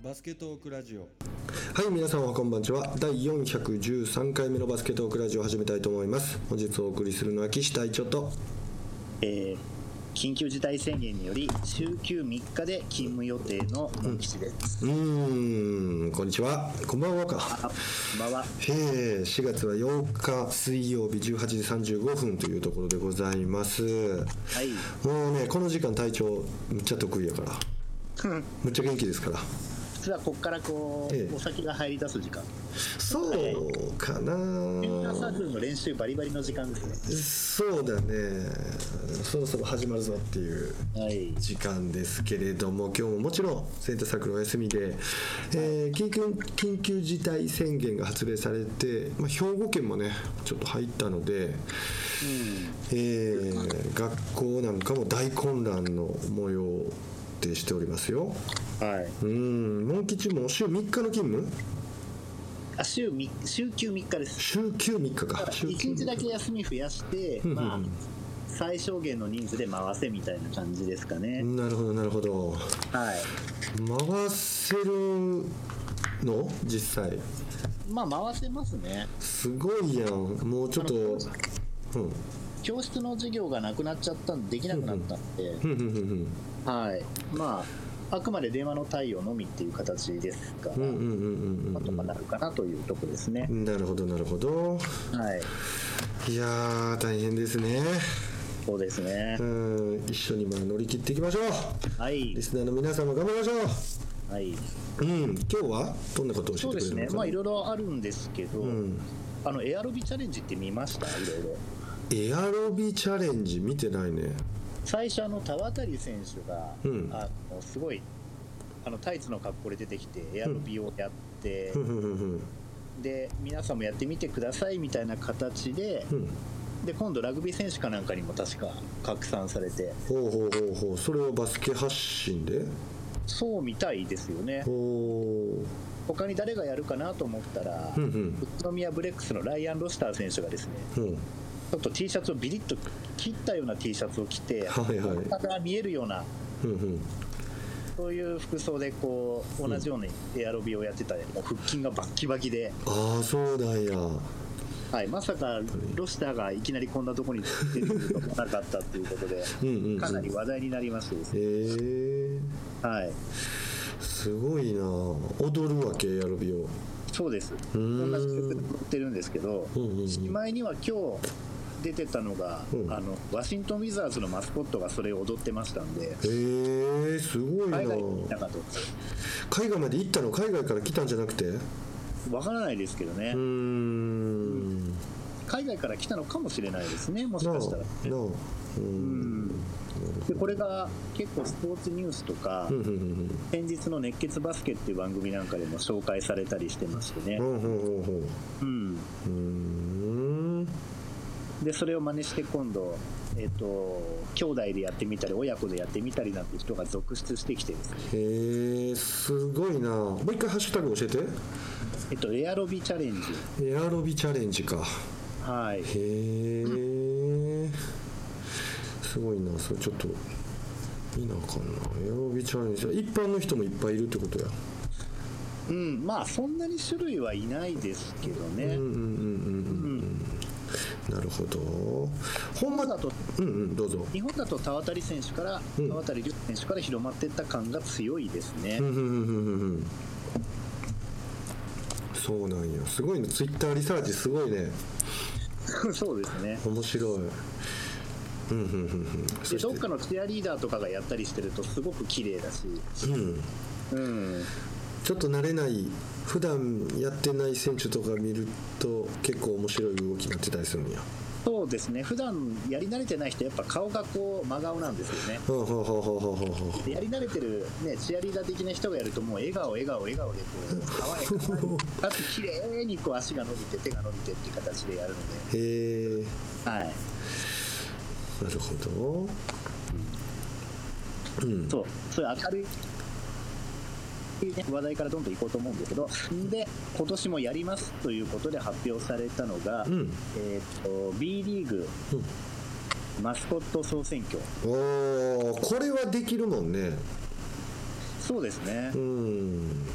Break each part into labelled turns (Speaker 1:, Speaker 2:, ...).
Speaker 1: バスケトークラジオ。
Speaker 2: はい皆様こんばんちは。第413回目のバスケットークラジオを始めたいと思います。本日お送りするのは岸隊長と。
Speaker 3: えー緊急事態宣言により週休3日で勤務予定のモン吉です、
Speaker 2: うーんこんにちは。こんばんはか。
Speaker 3: あこんばんは。
Speaker 2: へえ4月は8日水曜日18時35分というところでございます。
Speaker 3: はい。
Speaker 2: もうねこの時間隊長むっちゃ得意やから。むっちゃ元気ですから
Speaker 3: 普通はここからこう、
Speaker 2: ええ。
Speaker 3: お酒が入り出す時間。
Speaker 2: そうかな。
Speaker 3: サークルの練習バリバリの時間です
Speaker 2: そうだね。そろそろ始まるぞっていう
Speaker 3: ねはい。
Speaker 2: 時間ですけれども今日ももちろんセンターサークルお休みで、えー緊急緊急事態宣言が発令されて、まあ、兵庫県もねちょっと入ったので、えー学校なんかも大混乱の模様でしておりますよ。
Speaker 3: はい。
Speaker 2: うん。モン吉も週3日の勤務？
Speaker 3: あ週み週休3日です。
Speaker 2: 週休3日か。週休
Speaker 3: 1日。だけ休み増やして、
Speaker 2: んうん
Speaker 3: まあ最小限の人数で回せみたいな感じですかね、
Speaker 2: なるほどなるほど。
Speaker 3: はい。
Speaker 2: 回せるの？実際。
Speaker 3: まあ回せますね。
Speaker 2: すごいやん。もうちょっとうん
Speaker 3: 教室の授業がなくなっちゃったんでできなくなったんで、はい、まあ、あくまで電話の対応のみっていう形ですから、
Speaker 2: うんうんうんうん
Speaker 3: なんとかなるかなというとこですね。
Speaker 2: う。んなるほどなるほど。
Speaker 3: はい、
Speaker 2: いやー大変ですね。
Speaker 3: そうですね。
Speaker 2: う。ん一緒にまあ乗り切っていきましょう。
Speaker 3: はい。
Speaker 2: リ、スナーの皆様頑張りましょ
Speaker 3: はい、
Speaker 2: ううん今日はどんなことを教
Speaker 3: そうですね。
Speaker 2: えてくれるのか
Speaker 3: まあ、いろいろあるんですけど、
Speaker 2: うん。
Speaker 3: あのエアロビチャレンジって見ました？いろいろ。
Speaker 2: エアロビチャレンジ見てないね。
Speaker 3: 最初あの田渡選手が、
Speaker 2: うん。
Speaker 3: あのすごい。あのタイツの格好で出てきてエアロビをやって、
Speaker 2: ふん
Speaker 3: で皆さんもやってみてくださいみたいな形で、
Speaker 2: うん。
Speaker 3: で今度ラグビー選手かなんかにも確か拡散されて。
Speaker 2: ほうほうほうほう。それはバスケ発信で？
Speaker 3: そうみたいですよね。
Speaker 2: ほ
Speaker 3: 他に誰がやるかなと思ったら、
Speaker 2: ううんうん。
Speaker 3: 宇都宮ブレックスのライアン・ロスター選手がですね
Speaker 2: うん
Speaker 3: ちょっと T シャツをビリッと切ったような T シャツを着て
Speaker 2: はいはい。
Speaker 3: 体が見えるような
Speaker 2: うんうん。
Speaker 3: そういう服装でこう同じようにエアロビをやってたり、もう腹筋がバッキバキで、
Speaker 2: ああそうだや。
Speaker 3: はい、まさかロスターがいきなりこんなところに出てくると思わなかったっていうことでかなり話題になりましてです。ね、
Speaker 2: へえ
Speaker 3: はい、
Speaker 2: すごいな。踊るわけエアロビを。
Speaker 3: そうです。
Speaker 2: ん。
Speaker 3: 同じ曲で踊ってるんですけど
Speaker 2: うんうんうん。
Speaker 3: しまいには今日出てたのが、
Speaker 2: うん。
Speaker 3: あのワシントン・ウィザーズのマスコットがそれを踊ってましたんで。
Speaker 2: へえすごいな。
Speaker 3: 海外に行ったかと。
Speaker 2: 海外まで行ったの？海外から来たんじゃなくて？う
Speaker 3: わからないですけどね、
Speaker 2: ーん。
Speaker 3: 海外から来たのかもしれないですねもしかしたら。
Speaker 2: なあうん。
Speaker 3: でこれが結構スポーツニュースとか、先日の「熱血バスケ」っていう番組なんかでも紹介されたりしてましてね。
Speaker 2: うん
Speaker 3: でそれを真似して今度えっ、と兄弟でやってみたり親子でやってみたりなんて人が続出してきてですね。
Speaker 2: へえすごいな。もう一回ハッシュタグ教え
Speaker 3: えっとエアロビチャレンジ。
Speaker 2: てエアロビチャレンジか。
Speaker 3: はい。
Speaker 2: へえすごいな。それちょっと見なあかんな。エアロビチャレンジ。一般の人もいっぱいいるってことや。
Speaker 3: うんまあそんなに種類はいないですけどね、
Speaker 2: うんうんうんうん。うんなるほど。
Speaker 3: 本だと
Speaker 2: うんうんどうぞ。
Speaker 3: 日本だと田渡選手から、
Speaker 2: うん。
Speaker 3: 田渡亮選手から広まっていった感が強いですね、
Speaker 2: そうなんや。すごいね。ツイッターリサーチすごいね。
Speaker 3: そうですね。
Speaker 2: 面白い。うんうんうんうん。
Speaker 3: どっかのチアリーダーとかがやったりしてるとすごく綺麗だし、
Speaker 2: うん。
Speaker 3: うん、
Speaker 2: ちょっと慣れない普段やってない選手とか見ると結構面白い動きになってたりするんや？
Speaker 3: そうですね。普段やり慣れてない人やっぱ顔がこう真顔なんですよね。
Speaker 2: ほうほうほうほうほうほうほう
Speaker 3: でやり慣れてる、ね、チアリーダー的な人がやるともう笑顔笑顔笑顔でこう爽やかにかつ綺麗にこう足が伸びて手が伸びてっていう形でやるの
Speaker 2: へえ。
Speaker 3: で、はい、
Speaker 2: なるほど。うん。
Speaker 3: そう。そういう明るいね話題からどんどん行こうと思うんですけどで今年もやりますということで発表されたのが、
Speaker 2: うん。
Speaker 3: えー、と B リーグマスコット総選挙。
Speaker 2: おーこれはできるもんね。
Speaker 3: そうですね。
Speaker 2: うん。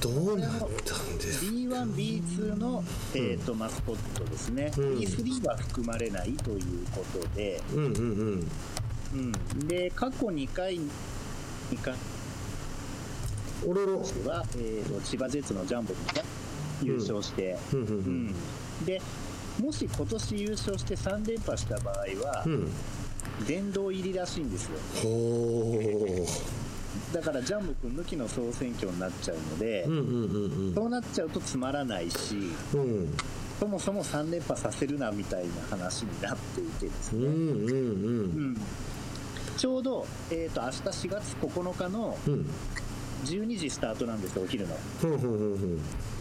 Speaker 2: どうなったんですか
Speaker 3: B1、B2 の、えーとマスコットですね、
Speaker 2: うん。
Speaker 3: B3 は含まれないということで、
Speaker 2: うんうんうん。
Speaker 3: うん、で過去2回に関
Speaker 2: おろろ
Speaker 3: は、えーと千葉ジェッツのジャンボ君が優勝して、
Speaker 2: うんうん
Speaker 3: でもし今年優勝して3連覇した場合は
Speaker 2: う、ん。
Speaker 3: 殿堂入りらしいんですよ。
Speaker 2: ほ
Speaker 3: だからジャンボ君抜きの総選挙になっちゃうので、
Speaker 2: ううんうんうん。
Speaker 3: そうなっちゃうとつまらないし
Speaker 2: うん。うん
Speaker 3: そもそも3連覇させるなみたいな話になっていてですね、
Speaker 2: うんうんうん。
Speaker 3: うん。ちょうど、えー、と明日4月9日の
Speaker 2: うん
Speaker 3: 12時スタートなんですよお昼の。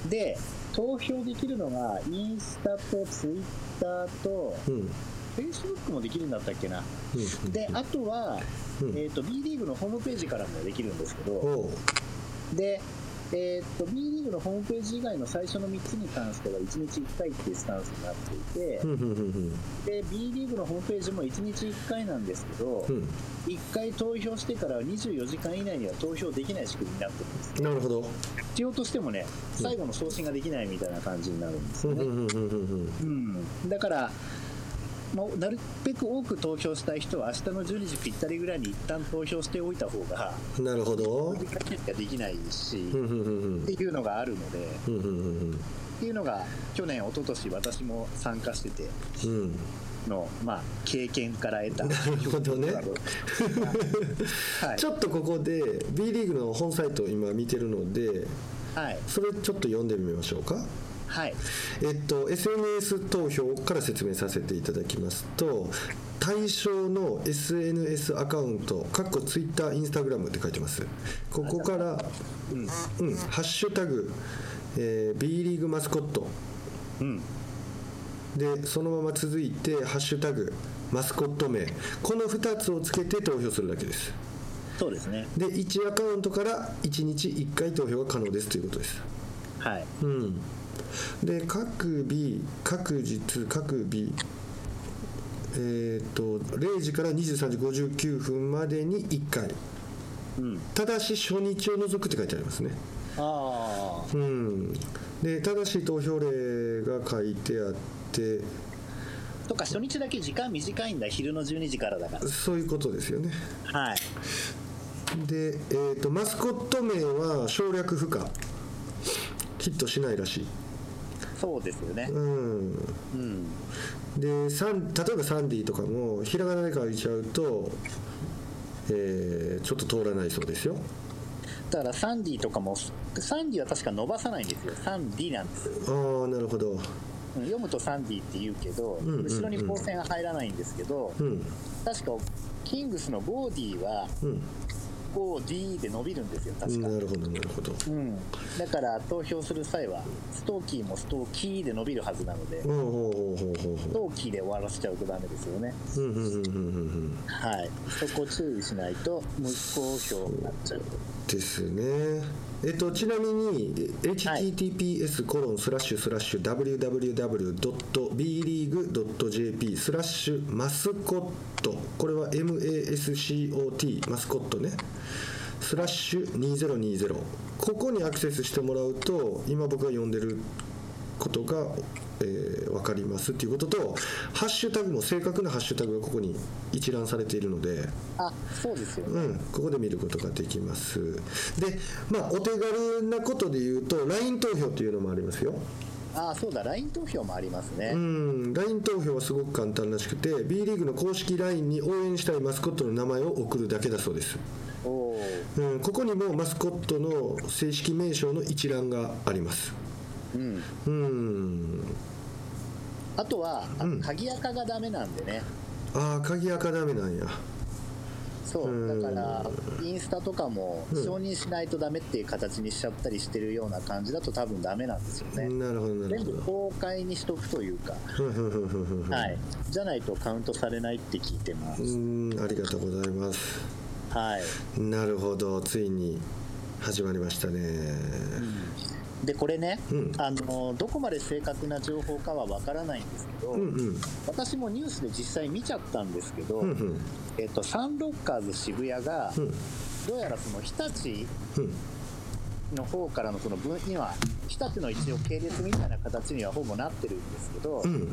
Speaker 3: で投票できるのがインスタとツイッターと
Speaker 2: うん。
Speaker 3: フェイスブックもできるんだったっけな。
Speaker 2: うん。
Speaker 3: であとは、
Speaker 2: うん。
Speaker 3: えー、と B リーグのホームページからもできるんですけど。で、えー、と B リーグのホームページ以外の最初の3つに関しては1日1回っていうスタンスになっていてで B リーグのホームページも1日1回なんですけど
Speaker 2: うん。
Speaker 3: 1回投票してから24時間以内には投票できない仕組みになってるんです
Speaker 2: なるほど。
Speaker 3: 必要としてもね最後の送信ができないみたいな感じになるんですよね、うん、だから、まあ、なるべく多く投票したい人は明日の12時ぴったりぐらいに一旦投票しておいた方が
Speaker 2: なるほど。
Speaker 3: ができないし、っていうのがあるので
Speaker 2: ふんふんふん。
Speaker 3: っていうのが去年一昨年私も参加してて
Speaker 2: うん。
Speaker 3: の、まあ、経験から得た。な
Speaker 2: るほどね。
Speaker 3: はい。
Speaker 2: ちょっとここで B リーグの本サイトを今見てるので
Speaker 3: はい。
Speaker 2: それちょっと読んでみましょうか
Speaker 3: はい。
Speaker 2: えっと SNS 投票から説明させていただきますと対象の SNS アカウントかっこ Twitter、Instagram って書いてます。ここから
Speaker 3: うん。
Speaker 2: うんハッシュタグ、えー B リーグマスコット。
Speaker 3: うん。
Speaker 2: でそのまま続いてハッシュタグマスコット名。この2つをつけて投票するだけです。
Speaker 3: そうですね。
Speaker 2: で1アカウントから1日1回投票が可能ですということです。
Speaker 3: はい。
Speaker 2: うんで各日各日各日えっ、と0時から23時59分までに1回
Speaker 3: うん。
Speaker 2: ただし初日を除くって書いてありますね。
Speaker 3: ああ
Speaker 2: うん。で正しい投票例が書いてあって。
Speaker 3: とか初日だけ時間短いんだ。昼の12時からだか
Speaker 2: そういうことですよね。
Speaker 3: らはい。
Speaker 2: で、えー、とマスコット名は省略不可。ヒットしないらしい
Speaker 3: そうですよね。
Speaker 2: うん。
Speaker 3: うん。
Speaker 2: でサン例えばサンディとかもひらがなで書いちゃうと、えーちょっと通らないそうですよ。
Speaker 3: だからサンディとかもサンディは確か伸ばさないんですよ。サンディなんですよ。
Speaker 2: ああなるほど。
Speaker 3: うん読むとサンディって言うけど、
Speaker 2: んうんうん。
Speaker 3: 後ろに光線が入らないんですけど、
Speaker 2: うん。
Speaker 3: 確かキングスのボーディは
Speaker 2: うん
Speaker 3: ボーディで伸びるんですよ確か、
Speaker 2: なるほどなるほど。
Speaker 3: うん、だから投票する際はストーキーもストーキーで伸びるはずなので、ストーキーで終わらせちゃうとダメですよね。はい。そこ注意しないと無効票になっちゃう
Speaker 2: ですねえっとちなみにえ https コロンスラッシュスラッシュ www.bleague.jp スラッシュマスコット。これは MASCOT マスコットね。スラッシュ2020ここにアクセスしてもらうと今僕が読んでることが、えー分かりますっていうこととハッシュタグも正確なハッシュタグがここに一覧されているので
Speaker 3: あそうですよね。
Speaker 2: うん、ここで見ることができます。でまあお手軽なことで言うと LINE 投票っていうのもありますよ。
Speaker 3: あそうだ LINE 投票もありますね、
Speaker 2: うん LINE 投票はすごく簡単らしくて B リーグの公式 LINE に応援したいマスコットの名前を送るだけだそうです、うん、ここにもマスコットの正式名称の一覧があります。
Speaker 3: うん。
Speaker 2: うん
Speaker 3: あとは、あ
Speaker 2: うん。
Speaker 3: 鍵垢がダメなんでね。
Speaker 2: ああ鍵垢ダメなんや。
Speaker 3: そう。
Speaker 2: うん。
Speaker 3: だからインスタとかも
Speaker 2: うん。
Speaker 3: 承認しないとダメっていう形にしちゃったりしてるような感じだと多分ダメなんですよね、
Speaker 2: なるほどなる
Speaker 3: 全部
Speaker 2: ほど
Speaker 3: 公開にしとくというか、はい、じゃないとカウントされないって聞いてます、
Speaker 2: うんありがとうございます。
Speaker 3: はい、
Speaker 2: なるほどついに始まりましたね
Speaker 3: でこれね、
Speaker 2: うん。
Speaker 3: あのどこまで正確な情報かはわからないんですけど、
Speaker 2: うんうん。
Speaker 3: 私もニュースで実際見ちゃったんですけど、
Speaker 2: うんうん。
Speaker 3: えっと、サンロッカーズ渋谷が、
Speaker 2: うん。
Speaker 3: どうやらその日立
Speaker 2: うん。
Speaker 3: の方からのその分には日立の一応系列みたいな形にはほぼなってるんですけど、
Speaker 2: うん。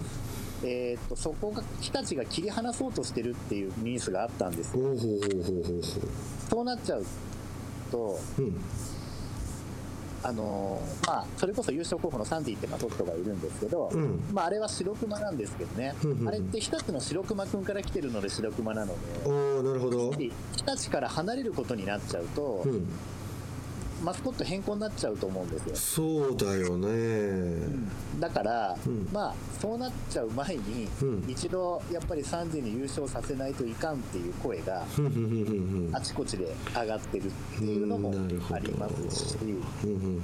Speaker 3: えー、とそこが日立が切り離そうとしてるっていうニュースがあったんですそうなっちゃうと
Speaker 2: ううん
Speaker 3: あのーまあそれこそ優勝候補のサンディってマトットがいるんですけど、
Speaker 2: うん。
Speaker 3: まあ、あれは白熊なんですけどね、
Speaker 2: うんうんうん。
Speaker 3: あれって日立の白熊くんから来てるので白熊なので
Speaker 2: おおなるほど
Speaker 3: 日立から離れることになっちゃうと、
Speaker 2: うん
Speaker 3: マスコット変更になっちゃうと思うんですよ。
Speaker 2: そうだよね。
Speaker 3: だから、
Speaker 2: うん。
Speaker 3: まあそうなっちゃう前に、
Speaker 2: うん。
Speaker 3: 一度やっぱりサンディに優勝させないといかんっていう声があちこちで上がってるっていうのもありますし、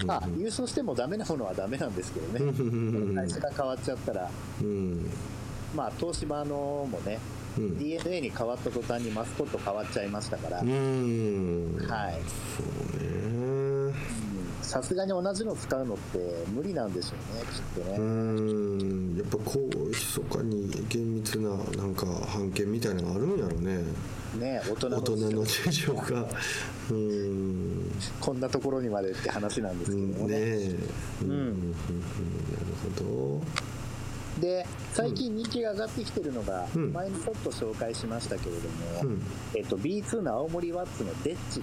Speaker 3: まあ、優勝してもダメなものはダメなん。ですけどね、会社が変わっちゃったら、
Speaker 2: うん。
Speaker 3: まあ、東芝のもね、
Speaker 2: うん。
Speaker 3: d n a に変わった途端にマスコット変わっちゃいましたから、
Speaker 2: うん。
Speaker 3: はい
Speaker 2: そうね
Speaker 3: うんさすがに同じの使うのって無理なんでしょうね、きっと
Speaker 2: う
Speaker 3: ね。
Speaker 2: ん。やっぱこう密かに厳密ななんか判決みたいなのがあるんやろね。
Speaker 3: ね大人の
Speaker 2: 大人の事情が。うん。
Speaker 3: こんなところにまでって話なんです
Speaker 2: うん
Speaker 3: けどもね。
Speaker 2: ねえ。うん。
Speaker 3: うん。
Speaker 2: なるほ
Speaker 3: で最近人気が上がってきてるのが、
Speaker 2: うん。
Speaker 3: 前にちょっと紹介しましたけれども、
Speaker 2: どうん。
Speaker 3: えっと、B2 の青森ワッツのデッチ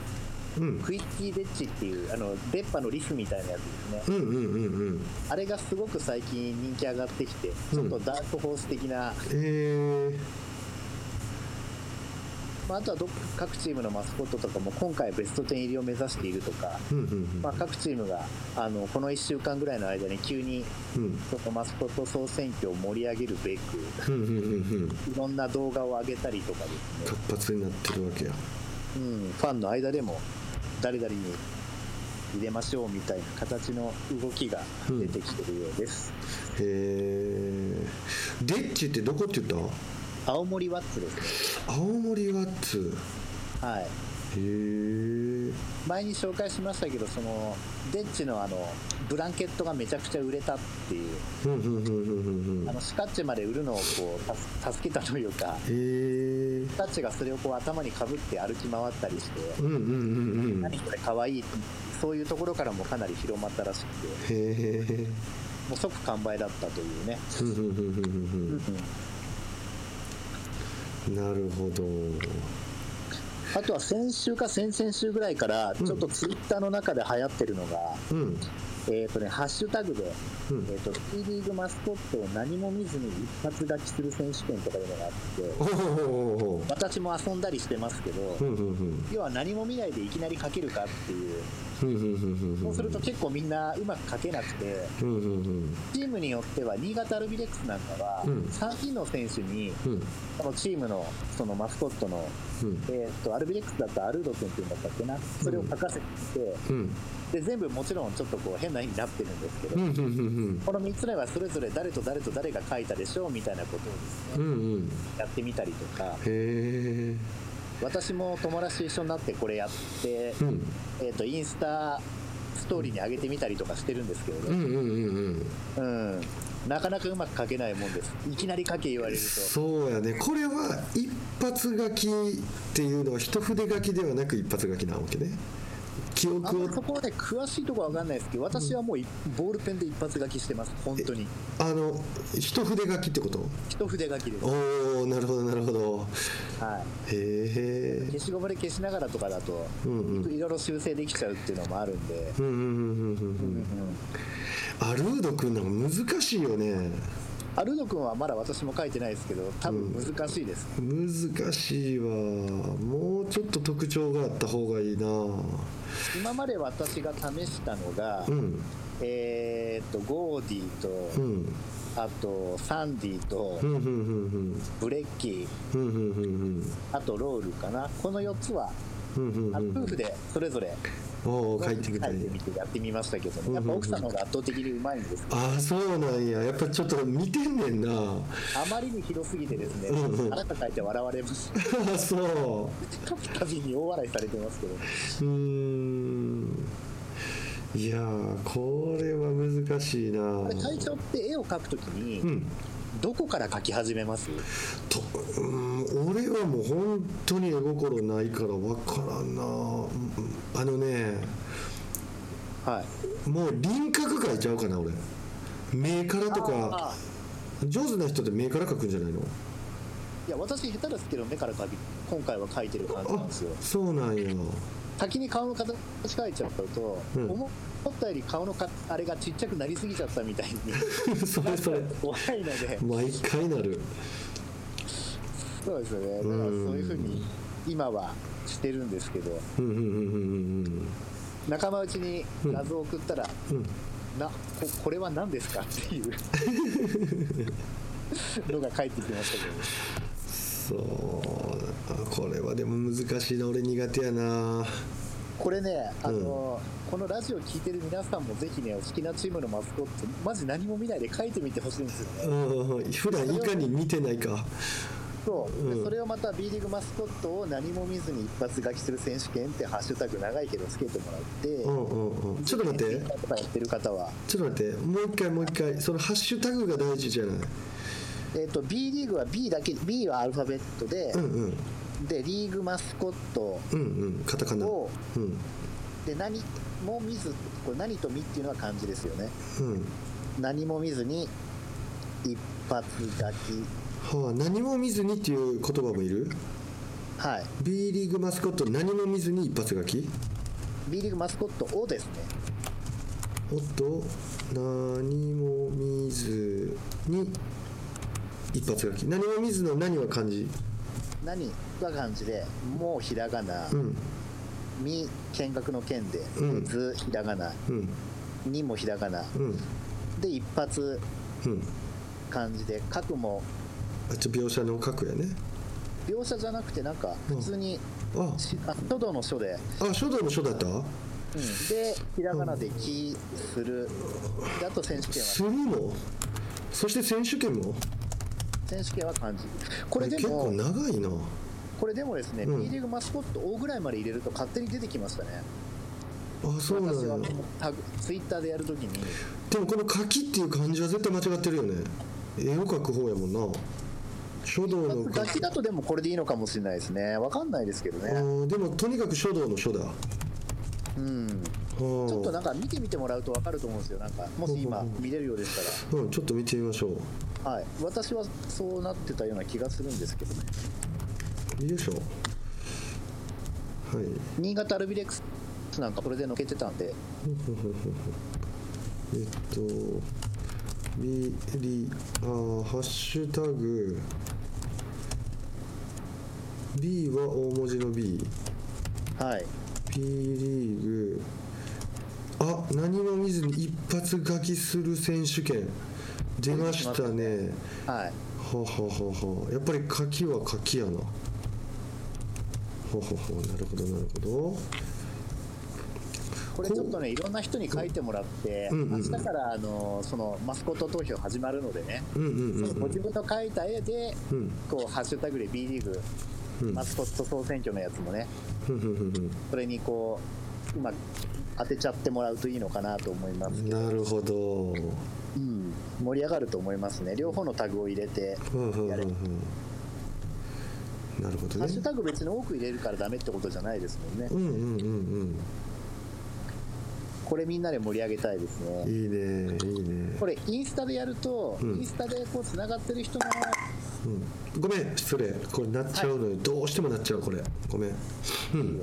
Speaker 2: うん。
Speaker 3: クイッキーデッチっていうあの電波のリフみたいなやつですね。
Speaker 2: うんうんうんうん。
Speaker 3: あれがすごく最近人気上がってきてちょっとダークホース的な、
Speaker 2: え
Speaker 3: まあ、あとはどっ各チームのマスコットとかも今回ベスト10入りを目指しているとか、
Speaker 2: ー、うんうんうん。
Speaker 3: まあ、各チームがあのこの1週間ぐらいの間に急に
Speaker 2: うん。
Speaker 3: ちょっとマスコット総選挙を盛り上げるべく
Speaker 2: うんうんうんうん。
Speaker 3: いろんな動画を上げたりとかですね。
Speaker 2: 活発になってるわけや。
Speaker 3: うん、ファンの間でも誰々に入れましょうみたいな形の動きが出てきてるようです、
Speaker 2: へえデッチってどこって言った？
Speaker 3: 青森ワッツです。ね
Speaker 2: 青森ワッツ。
Speaker 3: はい。
Speaker 2: へえ
Speaker 3: 前に紹介しましたけどそのデッチのあのブランケットがめちゃくちゃ売れたっていうあのスカッチまで売るのをこうた助けたというかスカッチがそれをこう頭にかぶって歩き回ったりして
Speaker 2: うんうんうんうん。
Speaker 3: 何これかわいいそういうところからもかなり広まったらしくてもう即完売だったというね、
Speaker 2: なるほど
Speaker 3: あとは先週か先々週ぐらいからちょっとツイッターの中で流行ってるのが、
Speaker 2: うん。
Speaker 3: えっ、とねハッシュタグで、
Speaker 2: うん。
Speaker 3: えっ、と T リーグマスコットを何も見ずに一発勝ちする選手権とかいうのがあって私も遊んだりしてますけど、
Speaker 2: うんうんうん
Speaker 3: 要は何も見ないでいきなり書けるかっていう。そうすると結構みんなうまく書けなくて
Speaker 2: うんうんうん
Speaker 3: チームによっては新潟アルビレックスなんかは
Speaker 2: うん。
Speaker 3: 3人の選手に
Speaker 2: うん。
Speaker 3: そのチームのそのマスコットの、
Speaker 2: うん。
Speaker 3: えー、とアルビレックスだったらアルード君っていうんだったっけな？それを書かせてで全部もちろんちょっとこう変な意味になってるんですけど、
Speaker 2: うんうんうん
Speaker 3: この3つ目はそれぞれ誰と誰と誰が書いたでしょうみたいなことをですね、
Speaker 2: うんうん。
Speaker 3: やってみたりとか私も友達と一緒になってこれやって、
Speaker 2: うん。
Speaker 3: えー、とインスタストーリーに上げてみたりとかしてるんですけどね、
Speaker 2: うんうんうんうん。
Speaker 3: うん。なかなかうまく書けないもんです。いきなり書け言われると。
Speaker 2: そうやね。これは一発書きっていうのは一筆書きではなく一発書きなわけね記憶を。
Speaker 3: まそこはね詳しいところは分かんないですけど私はもういボールペンで一発書きしてます。本当に。
Speaker 2: あの一筆書きってこと？
Speaker 3: 一筆書きです。
Speaker 2: おおなるほどなるほど。
Speaker 3: はい。
Speaker 2: へえ。
Speaker 3: 消しゴムで消しながらとかだと
Speaker 2: うんうん。
Speaker 3: いろいろ修正できちゃうっていうのもあるんで、
Speaker 2: うんうんうんうんうん
Speaker 3: うん。
Speaker 2: アルード君なんか難しいよね
Speaker 3: アルド君はまだ私も書いてないですけど多分難しいです、
Speaker 2: 難しいわもうちょっと特徴があった方がいいな。
Speaker 3: 今まで私が試したのが、
Speaker 2: うん。
Speaker 3: えーっとゴーディと、
Speaker 2: うん。
Speaker 3: あとサンディと
Speaker 2: うんうんうん
Speaker 3: ブレッキー。
Speaker 2: うんうんうんうん。
Speaker 3: あとロールかな。この4つは
Speaker 2: うんうんうん。
Speaker 3: あ夫婦でそれぞれ。
Speaker 2: おお書いてみたい
Speaker 3: 書いてやってみましたけどね。やっぱ奥さんの方が圧倒的にうまいんですけど
Speaker 2: ああそうなんや。やっぱちょっと見てんねんな。
Speaker 3: あまりに広すぎてですね。
Speaker 2: うんうん。
Speaker 3: あなた書いて笑われます。
Speaker 2: あそう。
Speaker 3: 書くたびに大笑いされてますけど。
Speaker 2: うーん。いやーこれは難しいな。
Speaker 3: あれ隊長って絵を描くときに、
Speaker 2: うん
Speaker 3: どこから書き始めます？
Speaker 2: とうん俺はもう本当に絵心ないから分からんな。うんあのね
Speaker 3: はい。
Speaker 2: もう輪郭描いちゃうかな俺。目からとか
Speaker 3: あ
Speaker 2: 上手な人って目から描くんじゃないの？
Speaker 3: いや私下手ですけど目から書き今回は書いてる感じなん
Speaker 2: あ
Speaker 3: ですよ。
Speaker 2: そうなんや
Speaker 3: 先に顔の形書いちゃうと、
Speaker 2: うん。
Speaker 3: 思ったより顔のかあれがちっちゃくなりすぎちゃったみたいに。
Speaker 2: それそれ
Speaker 3: 怖いので。
Speaker 2: 毎回なる。
Speaker 3: そうですよね。だからそういうふうに今はしてるんですけど。仲間内に画像を送ったら、
Speaker 2: うんうん。
Speaker 3: なここれは何ですかっていう。のが返ってきましたけど
Speaker 2: そうあこれはでも難しいな俺苦手やな。
Speaker 3: これねあの、このラジオ聞いてる皆さんもぜひねお好きなチームのマスコットマジ何も見ないで書いてみてほしいんですよね。
Speaker 2: うん普段いかに見てないか。
Speaker 3: そう、
Speaker 2: うん。
Speaker 3: でそれをまた B リーグマスコットを何も見ずに一発書きする選手権ってハッシュタグ長いけどつけてもらって、
Speaker 2: うんうんうん。ちょっと待って。
Speaker 3: やってる方は、
Speaker 2: ちょっと待って。もう一回もう一回。そのハッシュタグが大事じゃない
Speaker 3: えっと B リーグは B だけ B はアルファベットで、
Speaker 2: うんうん。
Speaker 3: でリーグマスコット
Speaker 2: うんうん。カタカナ。
Speaker 3: を
Speaker 2: うん。
Speaker 3: で何も見ずこれ何と見っていうのは漢字ですよね。
Speaker 2: うん。
Speaker 3: 何も見ずに一発書き
Speaker 2: はあ何も見ずにっていう言葉もいる？
Speaker 3: はい。
Speaker 2: B リーグマスコット何も見ずに一発書き
Speaker 3: ？B リーグマスコットをですね。
Speaker 2: おっと何も見ずに一発書き何も見ずの何は漢字
Speaker 3: 何は漢字でもうひらがな。
Speaker 2: うん。
Speaker 3: み見学の見で、
Speaker 2: うん。
Speaker 3: ずひらがな。
Speaker 2: うん。
Speaker 3: にもひらがな。
Speaker 2: うん。
Speaker 3: で一発
Speaker 2: うん。
Speaker 3: 漢字で書くも。
Speaker 2: あちょ描写の書くやね。
Speaker 3: 描写じゃなくてなんか普通に、
Speaker 2: あ。
Speaker 3: しあ書道の書で、
Speaker 2: あ書道の書だった？
Speaker 3: うん、でひらがなで「き」する。であと選手権は。
Speaker 2: するもそして選手権も？
Speaker 3: 選手権は漢字これで
Speaker 2: 結構
Speaker 3: も
Speaker 2: 長いな。
Speaker 3: これでもですね、
Speaker 2: うん。
Speaker 3: B リーグマスコット O ぐらいまで入れると勝手に出てきましたね。
Speaker 2: あそうなん
Speaker 3: 私は
Speaker 2: や
Speaker 3: タグツイッターでやるときに。
Speaker 2: でもこの書きっていう漢字は絶対間違ってるよね。絵を描く方やもんな。書道の書
Speaker 3: 楽器だとでもこれでいいのかもしれないですね。わかんないですけど
Speaker 2: あ
Speaker 3: ね
Speaker 2: ーでもとにかく書道の書だ
Speaker 3: うん。
Speaker 2: ちょ
Speaker 3: っとなんか見てみてもらうとわかると思うんですよ。なんかもし今見れるようでした
Speaker 2: うん、ちょっと見てみましょう。
Speaker 3: らはい。私はそうなってたような気がするんですけどね。
Speaker 2: よいしょはい。
Speaker 3: 新潟アルビレックスなんかこれでのけてたんで。
Speaker 2: えっとビリあーハッシュタグ。B は大文字の B
Speaker 3: はい
Speaker 2: P リーグあ何も見ずに一発書きする選手権出ましたね。
Speaker 3: はい。
Speaker 2: ははははやっぱり書きは書きやな。ほほほなるほどなるほ
Speaker 3: これちょっとねいろんな人に書いてもらって、
Speaker 2: うんうんうん。
Speaker 3: 明日からあのそのマスコット投票始まるのでね、
Speaker 2: どうんうんうん。
Speaker 3: そのご自分の描いた絵で
Speaker 2: うん。
Speaker 3: こうハッシュタグで B リーグ
Speaker 2: うん
Speaker 3: マスコット総選挙のやつもね。
Speaker 2: うん。うんうん
Speaker 3: それにこううまく当てちゃってもらうといいのかなと思います
Speaker 2: うんなるほど。
Speaker 3: うん、盛り上がると思いますね。両方のタグを入れて
Speaker 2: うんうんうん
Speaker 3: やれ。
Speaker 2: うんなるほどね。
Speaker 3: ハッシュタグ別に多く入れるからダメってことじゃないですもんね。
Speaker 2: うんうんうん
Speaker 3: これみんなで盛り上げたいですね。
Speaker 2: うんいいねいいね。
Speaker 3: これインスタでやると、
Speaker 2: うん。
Speaker 3: インスタでこうつながってる人の
Speaker 2: うん。ごめん失礼。これなっちゃうのよ。どうしてもなっちゃうこれ。ごめん。うん。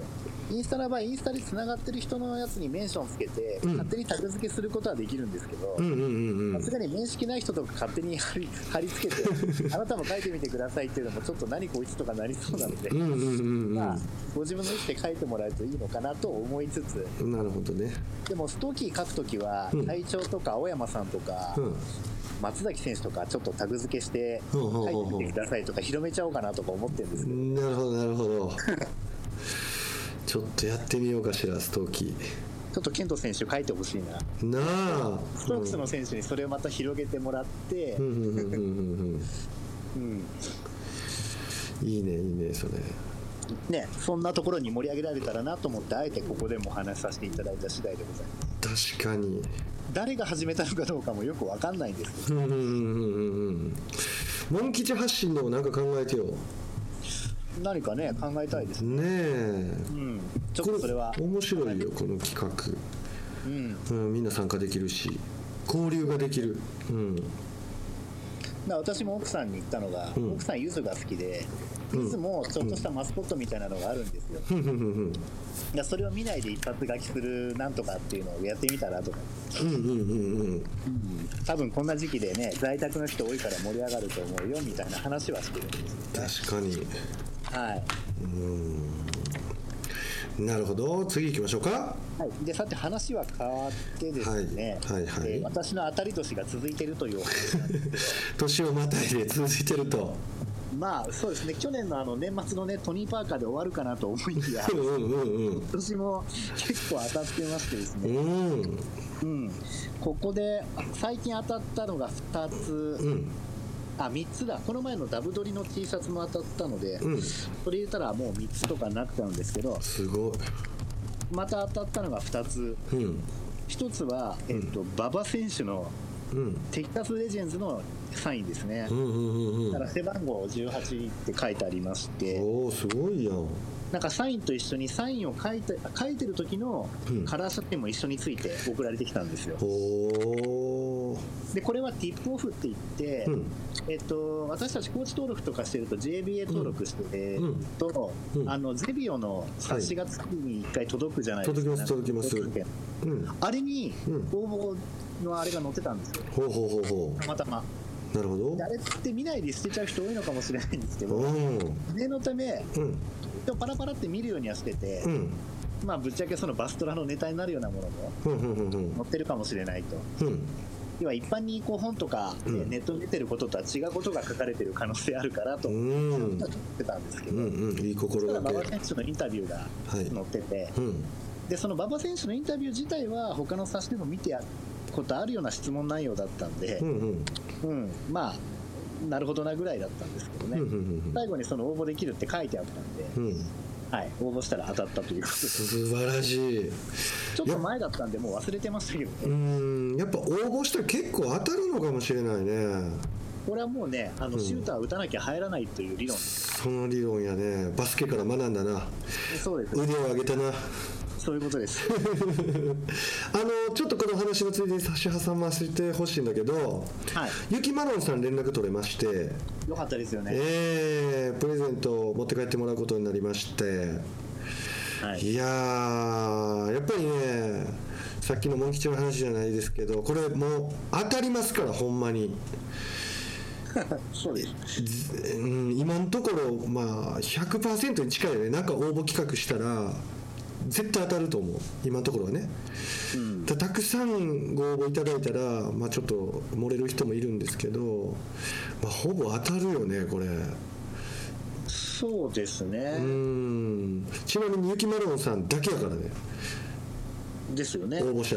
Speaker 3: インスタの場合インスタでつながってる人のやつにメンションつけて、
Speaker 2: うん。
Speaker 3: 勝手にタグ付けすることはできるんですけどさすがに面識ない人とか勝手に貼り貼り付けて あなたも書いてみてくださいっていうのもちょっと何こいつとかなりそうなので、まあ、ご自分の意思で書いてもらえるといいのかなと思いつつ
Speaker 2: うんなるほどね。
Speaker 3: でもストーキー書くときは
Speaker 2: うん。
Speaker 3: 隊長とか青山さんとか、
Speaker 2: うん
Speaker 3: 松崎選手とかちょっとタグ付けして
Speaker 2: うんうんうんう。ん
Speaker 3: 書いてみてくださいとか広めちゃおうかなとか思ってるんですけど。
Speaker 2: なるほどなるほど。ちょっとやってみようかしらストーキ
Speaker 3: ちょっとケント選手書いてほしいな。
Speaker 2: ーなあ。
Speaker 3: ストークスの選手にそれをまた広げてもらって。
Speaker 2: うん、うんうんうんうん
Speaker 3: うん。
Speaker 2: うん。いいねいいねそれ
Speaker 3: ね、そんなところに盛り上げられたらなと思ってあえてここでもお話しさせていただいた次第でございます。
Speaker 2: 確かに。
Speaker 3: 誰が始めたのかどうかもよく分かんないんですけど。
Speaker 2: うんうんうんうんうん。モン吉発信でもなんか考えてよ。
Speaker 3: 何かね考えたいですね。
Speaker 2: ねえ。
Speaker 3: うん。ちょっとそれは。
Speaker 2: こ面白いよこの企画、
Speaker 3: うん。
Speaker 2: うん、みんな参加できるし。交流ができる。うん。
Speaker 3: だ私も奥さんに言ったのが、
Speaker 2: うん。
Speaker 3: 奥さんゆずが好きで
Speaker 2: うん。
Speaker 3: ゆずもちょっとしたマスコットみたいなのがあるんですよ、
Speaker 2: ふん。ふん。ふん。ふん。
Speaker 3: だからそれを見ないで一発書きするなん。とかっていうのをやってみたらとか
Speaker 2: うん。うん。うん。うん。
Speaker 3: 多分こん。な時期でね在宅の人多いから盛り上がると思うよみたいな話はしてるん。です
Speaker 2: 確かに
Speaker 3: はい、
Speaker 2: なるほど次行きましょうか
Speaker 3: はい、でさて話は変わってですね、
Speaker 2: はいはいはい
Speaker 3: えー私の当たり年が続いているという
Speaker 2: 年をまたいで続いてると
Speaker 3: まあそうですね。去年のあの年末のねトニー・パーカーで終わるかなと思いきや今年も結構当たってましてですね、
Speaker 2: うん。
Speaker 3: うん、ここであ最近当たったのが2つ、
Speaker 2: うん。
Speaker 3: あ3つだ。この前のダブドリの T シャツも当たったので、
Speaker 2: うん。
Speaker 3: それ入れたらもう3つとかになっちゃうんですけど
Speaker 2: すごい。
Speaker 3: また当たったのが2つ。
Speaker 2: うん。
Speaker 3: 1つは、えっと馬場選手の
Speaker 2: うん。
Speaker 3: テキサスレジェンズのサインですね。
Speaker 2: う、んうんうんうん。
Speaker 3: だから背番号18って書いてありまして。
Speaker 2: おおすごいやん。
Speaker 3: なんかサインと一緒にサインを書いて書いてる時の
Speaker 2: うん。
Speaker 3: カラー写真も一緒について送られてきたんですよ。
Speaker 2: おー。
Speaker 3: でこれはティップオフって言って、
Speaker 2: うん。
Speaker 3: えっと、私たちコーチ登録とかしてると JBA 登録してると、
Speaker 2: うん。
Speaker 3: あのゼビオの冊子が月に1回届くじゃないですか、
Speaker 2: 届きます届きます。うん。
Speaker 3: あれに
Speaker 2: うん。
Speaker 3: 応募のあれが載ってたんですよ。
Speaker 2: ほうほうほうほ
Speaker 3: たまたま。
Speaker 2: うなるほど。
Speaker 3: であれって見ないで捨てちゃう人多いのかもしれないんですけど
Speaker 2: うん。
Speaker 3: 念のため
Speaker 2: うん。
Speaker 3: でもパラパラって見るようにはしてて、
Speaker 2: うん。
Speaker 3: まあぶっちゃけそのバストラのネタになるようなものも載ってるかもしれないと。
Speaker 2: うん。
Speaker 3: 要は一般にこう本とか、ネットに出てることとは違うことが書かれてる可能性あるからと
Speaker 2: う
Speaker 3: 思
Speaker 2: ん
Speaker 3: ってたんですけど、
Speaker 2: うんうん。いい心がけ。
Speaker 3: 馬場選手のインタビューが
Speaker 2: はい
Speaker 3: 載ってて、
Speaker 2: うん。
Speaker 3: でその馬場選手のインタビュー自体は他の冊子でも見てやことあるような質問内容だったんで
Speaker 2: う、んうん。
Speaker 3: うん。まあなるほどなぐらいだったんですけどね、
Speaker 2: うんうんうん
Speaker 3: 最後にその応募できるって書いてあったんで、
Speaker 2: うん。
Speaker 3: はい、応募したら当たったということで。
Speaker 2: 素晴らしい。
Speaker 3: ちょっと前だったんでもう忘れてましたけど
Speaker 2: う
Speaker 3: ね、
Speaker 2: ん。やっぱ応募したら結構当たるのかもしれないね。
Speaker 3: これはもうねあの
Speaker 2: うん。
Speaker 3: シューター打たなきゃ入らないという理論。です、
Speaker 2: その理論やね。バスケから学んだな。
Speaker 3: そうです。
Speaker 2: 腕を上げたな
Speaker 3: そういうことです。
Speaker 2: あのちょっとこの話のついでに差し挟ませてほしいんだけど
Speaker 3: はい。
Speaker 2: ゆきマロンさん連絡取れまして。
Speaker 3: よかったですよね、
Speaker 2: えープレゼントを持って帰ってもらうことになりまして。
Speaker 3: はい。
Speaker 2: いやーやっぱりねさっきのモン吉の話じゃないですけどこれもう当たりますからほんまに、
Speaker 3: そうです。
Speaker 2: ずうん、今のところまあ100%に近いよね。なんか応募企画したら絶対当たると思う。今のところはね。
Speaker 3: うん。
Speaker 2: たたくさんご応募いただいたら、まあ、ちょっと漏れる人もいるんですけど、まあ、ほぼ当たるよねこれ。
Speaker 3: そうですね、
Speaker 2: うん。ちなみにゆきマロンさんだけやからね
Speaker 3: ですよね。
Speaker 2: 応募者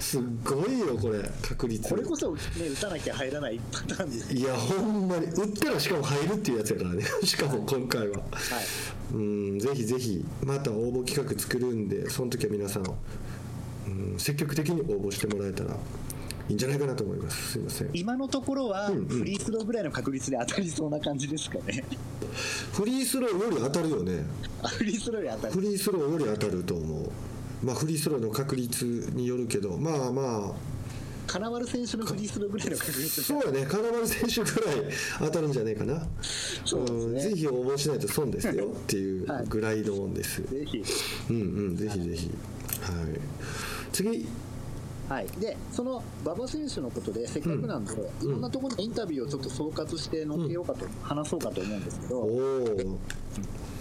Speaker 2: すっごいよこれ確率。
Speaker 3: これこそね打たなきゃ入らないパターンです。
Speaker 2: いやほんまに。打ったらしかも入るっていうやつやからね。しかも今回は。
Speaker 3: はい。
Speaker 2: うんぜひぜひまた応募企画作るんでその時は皆さん、うん、積極的に応募してもらえたらいいんじゃないかなと思います。すいません。
Speaker 3: 今のところはフリースローぐらいの確率で当たりそうな感じですかね。
Speaker 2: フリースローより当たるよね。
Speaker 3: あフリースローより当たる。
Speaker 2: フリースローより当たると思うまあフリースローの確率によるけどまあまあ。
Speaker 3: 金丸選手のフリースローぐらいの確率
Speaker 2: そうやね。金丸選手ぐらい当たるんじゃないかな。
Speaker 3: そうですね。
Speaker 2: ん。ぜひ応募しないと損ですよっていう
Speaker 3: はい。
Speaker 2: ぐらいのもんです、
Speaker 3: ぜひ。
Speaker 2: うんうん。ぜひぜひ。はい。次
Speaker 3: はい、でその馬場選手のことでせっかくなんで、
Speaker 2: うん。
Speaker 3: いろんなところのインタビューをちょっと総括して載っけようかと、話そうかと思うんですけど、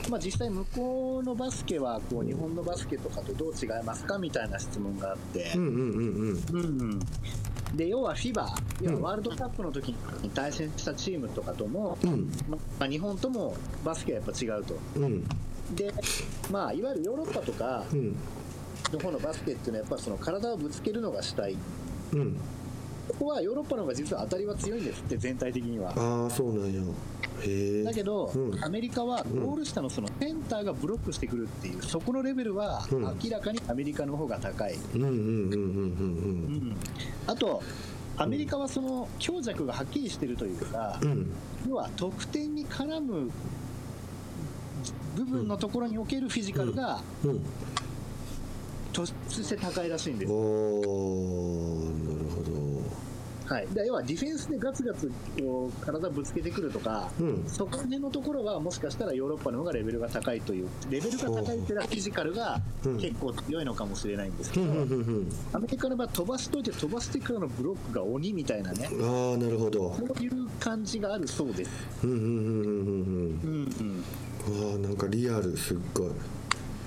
Speaker 3: まあ、実際向こうのバスケはこう日本のバスケとかとどう違いますかみたいな質問があって、
Speaker 2: うんうんうんうん。
Speaker 3: うん。で要は FIBA 要
Speaker 2: うん
Speaker 3: はワールドカップの時に対戦したチームとかとも、
Speaker 2: うん。
Speaker 3: まあ、日本ともバスケはやっぱ違うと。
Speaker 2: うん。
Speaker 3: で、まあ、いわゆるヨーロッパとか
Speaker 2: うん
Speaker 3: の方のバスケっていうのはやっぱその体をぶつけるのが主体
Speaker 2: うん。
Speaker 3: ここはヨーロッパの方が実は当たりは強いんですって全体的には。
Speaker 2: ああそうなんや。へえ
Speaker 3: だけど、
Speaker 2: うん。
Speaker 3: アメリカはゴール下のそのセンターがブロックしてくるっていうそこのレベルは
Speaker 2: うん。
Speaker 3: 明らかにアメリカの方が高い、あとアメリカはその強弱がはっきりしてるというか、
Speaker 2: うん。うん。
Speaker 3: 要は得点に絡む部分のところにおけるフィジカルが
Speaker 2: うん
Speaker 3: 突出して高いらしいんです、
Speaker 2: おーなるほど。
Speaker 3: はい、で要はディフェンスでガツガツこう体ぶつけてくるとか、
Speaker 2: うん。
Speaker 3: そこら辺のところはもしかしたらヨーロッパの方がレベルが高いというレベルが高いっていうのはフィジカルが
Speaker 2: うん。
Speaker 3: 結構強いのかもしれないんですけど、アメリカの場合飛ばしといて飛ばしてからのブロックが鬼みたいなね。
Speaker 2: ああなるほど。
Speaker 3: そういう感じがあるそうです。
Speaker 2: うんうんうんうんうん
Speaker 3: うん。
Speaker 2: うんわあなんかリアルすっごい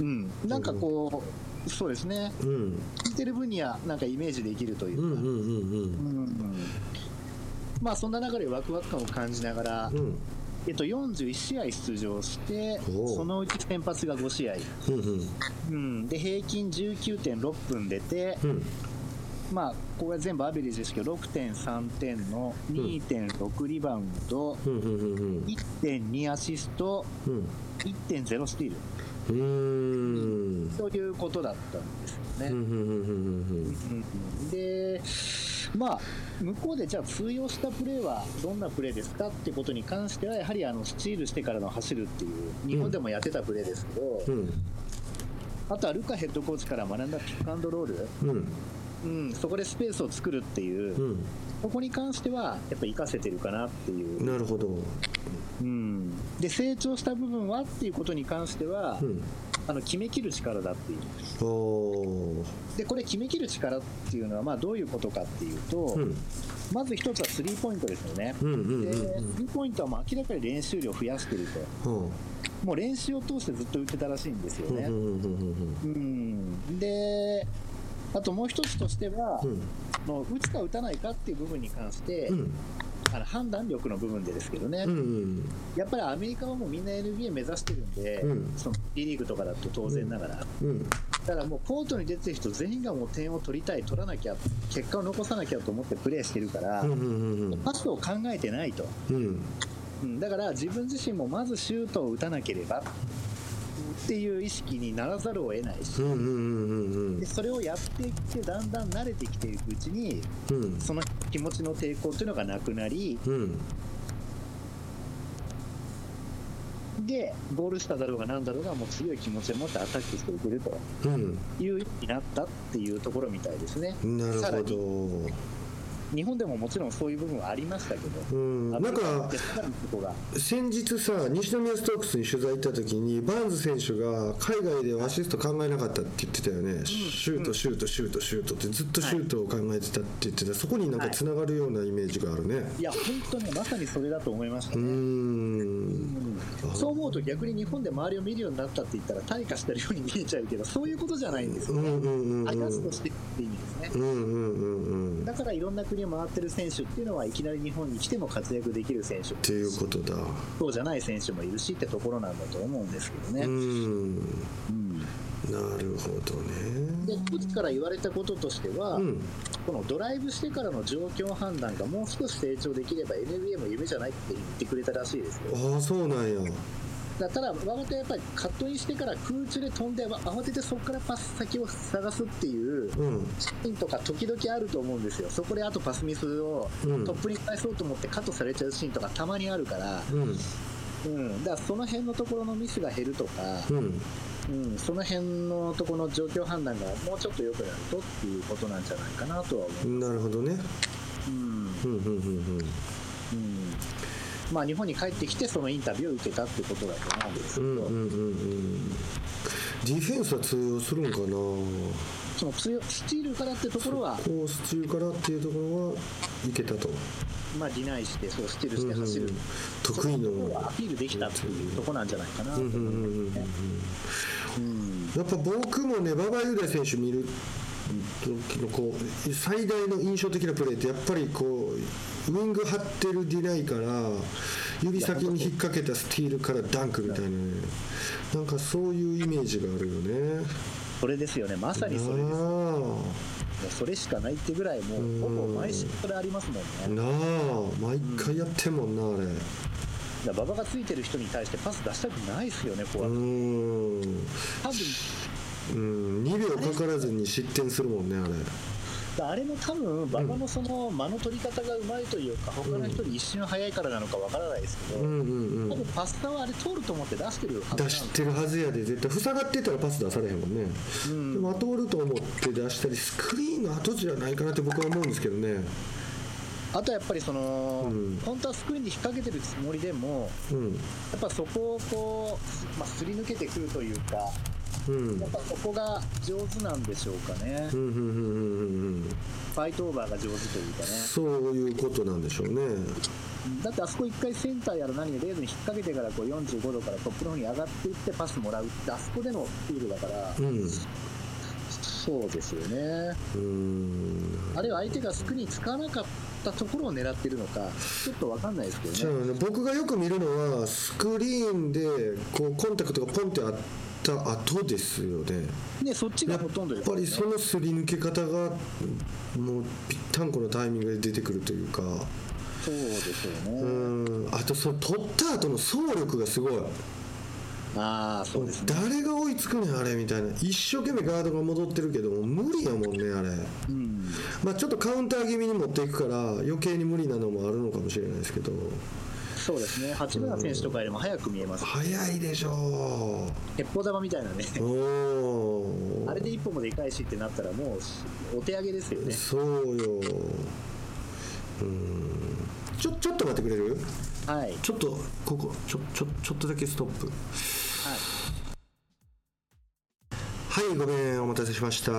Speaker 3: うん。うん、なんかこう、そうですね、
Speaker 2: うん。
Speaker 3: 聞いてる分にはなんかイメージできるというか、
Speaker 2: うんうんうん
Speaker 3: まあそんな中でワクワク感を感じながら、
Speaker 2: うん。
Speaker 3: えっと、41試合出場してそのうち先発が5試合、
Speaker 2: うんうん。
Speaker 3: うん、で平均19.6分出て、
Speaker 2: うん。
Speaker 3: まあこれは全部アベレージですけど6.3点の2.6リバウンド、
Speaker 2: うんうんうんうん。
Speaker 3: 1.2アシスト
Speaker 2: うん。
Speaker 3: 1.0スティール
Speaker 2: うーん
Speaker 3: ということだったんですよね。で、まあ、向こうでじゃあ通用したプレーはどん。なプレーですかってことに関しては、やはりあのスチールしてからの走るっていう、日本でもやってたプレーですけど、
Speaker 2: うん。
Speaker 3: あとはルカヘッドコーチから学ん。だピックアンドロール、
Speaker 2: うん。
Speaker 3: うん、そこでスペースを作るっていう、
Speaker 2: うん。
Speaker 3: ここに関してはやっぱ活かせてるかなっていう、
Speaker 2: なるほど
Speaker 3: うん、で成長した部分はっていうことに関しては、
Speaker 2: うん。
Speaker 3: あの決めきる力だっていう。でこれ決めきる力っていうのはまあどういうことかっていうと、
Speaker 2: うん。
Speaker 3: まず一つはスリーポイントですよね。
Speaker 2: うんうんうん
Speaker 3: で
Speaker 2: うん。
Speaker 3: スリーポイントはもう明らかに練習量増やしてると、
Speaker 2: は
Speaker 3: もう練習を通してずっと打ってたらしいんですよね。
Speaker 2: あ
Speaker 3: うんで、あともう一つとしては、
Speaker 2: うん。
Speaker 3: もう打つか打たないかっていう部分に関して、
Speaker 2: うん
Speaker 3: あの判断力の部分でですけどね、
Speaker 2: うんうん。
Speaker 3: やっぱりアメリカはもうみんな NBA 目指してるんで、
Speaker 2: うん。
Speaker 3: その B リーグとかだと当然ながら、
Speaker 2: うん。
Speaker 3: だからもうコートに出てる人全員がもう点を取りたい、取らなきゃ、結果を残さなきゃと思ってプレーしてるから、
Speaker 2: うんうんうん。
Speaker 3: パスを考えてないと。
Speaker 2: うん。
Speaker 3: うん。だから自分自身もまずシュートを打たなければっていう意識にならざるを得ないし、
Speaker 2: うんうんうんうん
Speaker 3: でそれをやっていってだんだん慣れてきていくうちに
Speaker 2: うん。
Speaker 3: その気持ちの抵抗っていうのがなくなり
Speaker 2: うん。
Speaker 3: でゴール下だろうが何だろうがもう強い気持ちを持ってアタックしていけると
Speaker 2: うん。
Speaker 3: いうようになったっていうところみたいですね。
Speaker 2: なるほど
Speaker 3: 日本でももちろんそういう部分はありましたけど、
Speaker 2: うん。なんか先日さ西宮ストークスに取材行った時にバーンズ選手が海外ではアシスト考えなかったって言ってたよね、シュートシュートシュートシュートってずっとシュートを考えてたって言ってた。そこになんかつながるようなイメージがあるね、
Speaker 3: いや本当にまさにそれだと思いましたね、
Speaker 2: ん。
Speaker 3: そう思うと逆に日本で周りを見るようになったって言ったら退化してるように見えちゃうけどそういうことじゃないんですよね、
Speaker 2: うんうんうんうん。
Speaker 3: アジャストしてって意味ですね、
Speaker 2: うんうんうんうん。っ
Speaker 3: だからいろんな国を回ってる選手っていうのはいきなり日本に来ても活躍できる選手。
Speaker 2: ていうことだ。
Speaker 3: そうじゃない選手もいるしってところなんだと思うんですけどね、
Speaker 2: うん。
Speaker 3: うん
Speaker 2: なるほどね。
Speaker 3: でコーチから言われたこととしては、
Speaker 2: うん。
Speaker 3: このドライブしてからの状況判断がもう少し成長できれば NBA も夢じゃないって言ってくれたらしいですよ。
Speaker 2: ああそうなんや
Speaker 3: だただ、わざとやっぱりカットインしてから空中で飛んで、わ慌ててそこからパス先を探すっていう
Speaker 2: うん。
Speaker 3: シーンとか時々あると思うんですよ、そこであとパスミスを
Speaker 2: うん。
Speaker 3: トップに返そうと思ってカットされちゃうシーンとかたまにあるから、
Speaker 2: うん。
Speaker 3: うん、だからその辺のところのミスが減るとか、
Speaker 2: うん。
Speaker 3: うん、その辺のところの状況判断がもうちょっと良くなるとっていうことなんじゃないかなとは思う。
Speaker 2: なるほどね。
Speaker 3: うん。
Speaker 2: うんうんうんうん。
Speaker 3: うんまあ、日本に帰ってきてそのインタビューを受けたってことだと思うんですけど、
Speaker 2: うんうんうん。うんディフェンスは通用するんかな？
Speaker 3: その強スチールからってところは、
Speaker 2: コース中からっていうところはいけたと、
Speaker 3: まあ、ディナイしてそうスチールして走る、
Speaker 2: うんうん得意の。
Speaker 3: アピールできたっていうところなんじゃないかな。
Speaker 2: やっぱ僕もね馬場雄大選手見る時のこう最大の印象的なプレーってやっぱりこうウイング張ってるディナイから指先に引っ掛けたスティールからダンクみたいな。ねなんかそういうイメージがあるよね。
Speaker 3: それですよね、まさにそれです。それしかないってぐらいもうほぼ毎週それありますもんね。
Speaker 2: なあ。毎回やってんもんなあれ。
Speaker 3: だ馬場がついてる人に対してパス出したくないですよねこう
Speaker 2: う
Speaker 3: やって
Speaker 2: ーん。
Speaker 3: 多分。
Speaker 2: うん。2秒かからずに失点するもんねあれ
Speaker 3: あれも多分馬場のその間の取り方がうまいというか他の人より一瞬早いからなのかわからないですけど、
Speaker 2: うんうんうん。
Speaker 3: 多分パスタはあれ通ると思って出してるはず
Speaker 2: 出してるはずやで絶対塞がってたらパス出されへんもんね、
Speaker 3: うん。
Speaker 2: でも通ると思って出したりスクリーンの後じゃないかなって僕は思うんですけどね。
Speaker 3: あとはやっぱりその、
Speaker 2: うん。
Speaker 3: 本当はスクリーンに引っ掛けてるつもりでも
Speaker 2: うん。
Speaker 3: やっぱそこをこう、まあ、すり抜けてくるというか
Speaker 2: うん。
Speaker 3: やっぱそこが上手なんでしょうかね。
Speaker 2: うんうんうんうんうん
Speaker 3: ファイトオーバーが上手というかね。
Speaker 2: そういうことなんでしょうね。
Speaker 3: だってあそこ一回センターやら何やレードに引っ掛けてからこう45度からトップの方に上がっていってパスもらうってあそこでのフィールドだから。
Speaker 2: うん。
Speaker 3: そうですよね。
Speaker 2: うーん
Speaker 3: あるいは相手がスクリーン使わなかったところを狙ってるのかちょっと分かんないですけどね。
Speaker 2: ね。僕がよく見るのはスクリーンでこうコンタクトがポンってあった後ですよね。
Speaker 3: ねそっちが
Speaker 2: やっ
Speaker 3: ほとんどですよね。
Speaker 2: ぱりそのすり抜け方がもうぴったんこのタイミングで出てくるというか。
Speaker 3: そうですよね。
Speaker 2: うん。あとその取った後の走力がすごい。
Speaker 3: ああそうですね。
Speaker 2: 誰が追いつくねんあれみたいな。一生懸命ガードが戻ってるけども無理やもんねあれ。
Speaker 3: うん。
Speaker 2: まあちょっとカウンター気味に持っていくから余計に無理なのもあるのかもしれないですけど
Speaker 3: そうですね。八村選手とかよりも早く見えます
Speaker 2: 早いでしょ
Speaker 3: 鉄砲玉みたいなね。あれで一本もでかいしってなったらもうお手上げですよね。
Speaker 2: そうよ。うん。ちょちょっと待ってくれる？
Speaker 3: はい。
Speaker 2: ちょっとここちょちょちょっとだけストップ。
Speaker 3: はい
Speaker 2: はいごめんお待たせしました、
Speaker 3: あ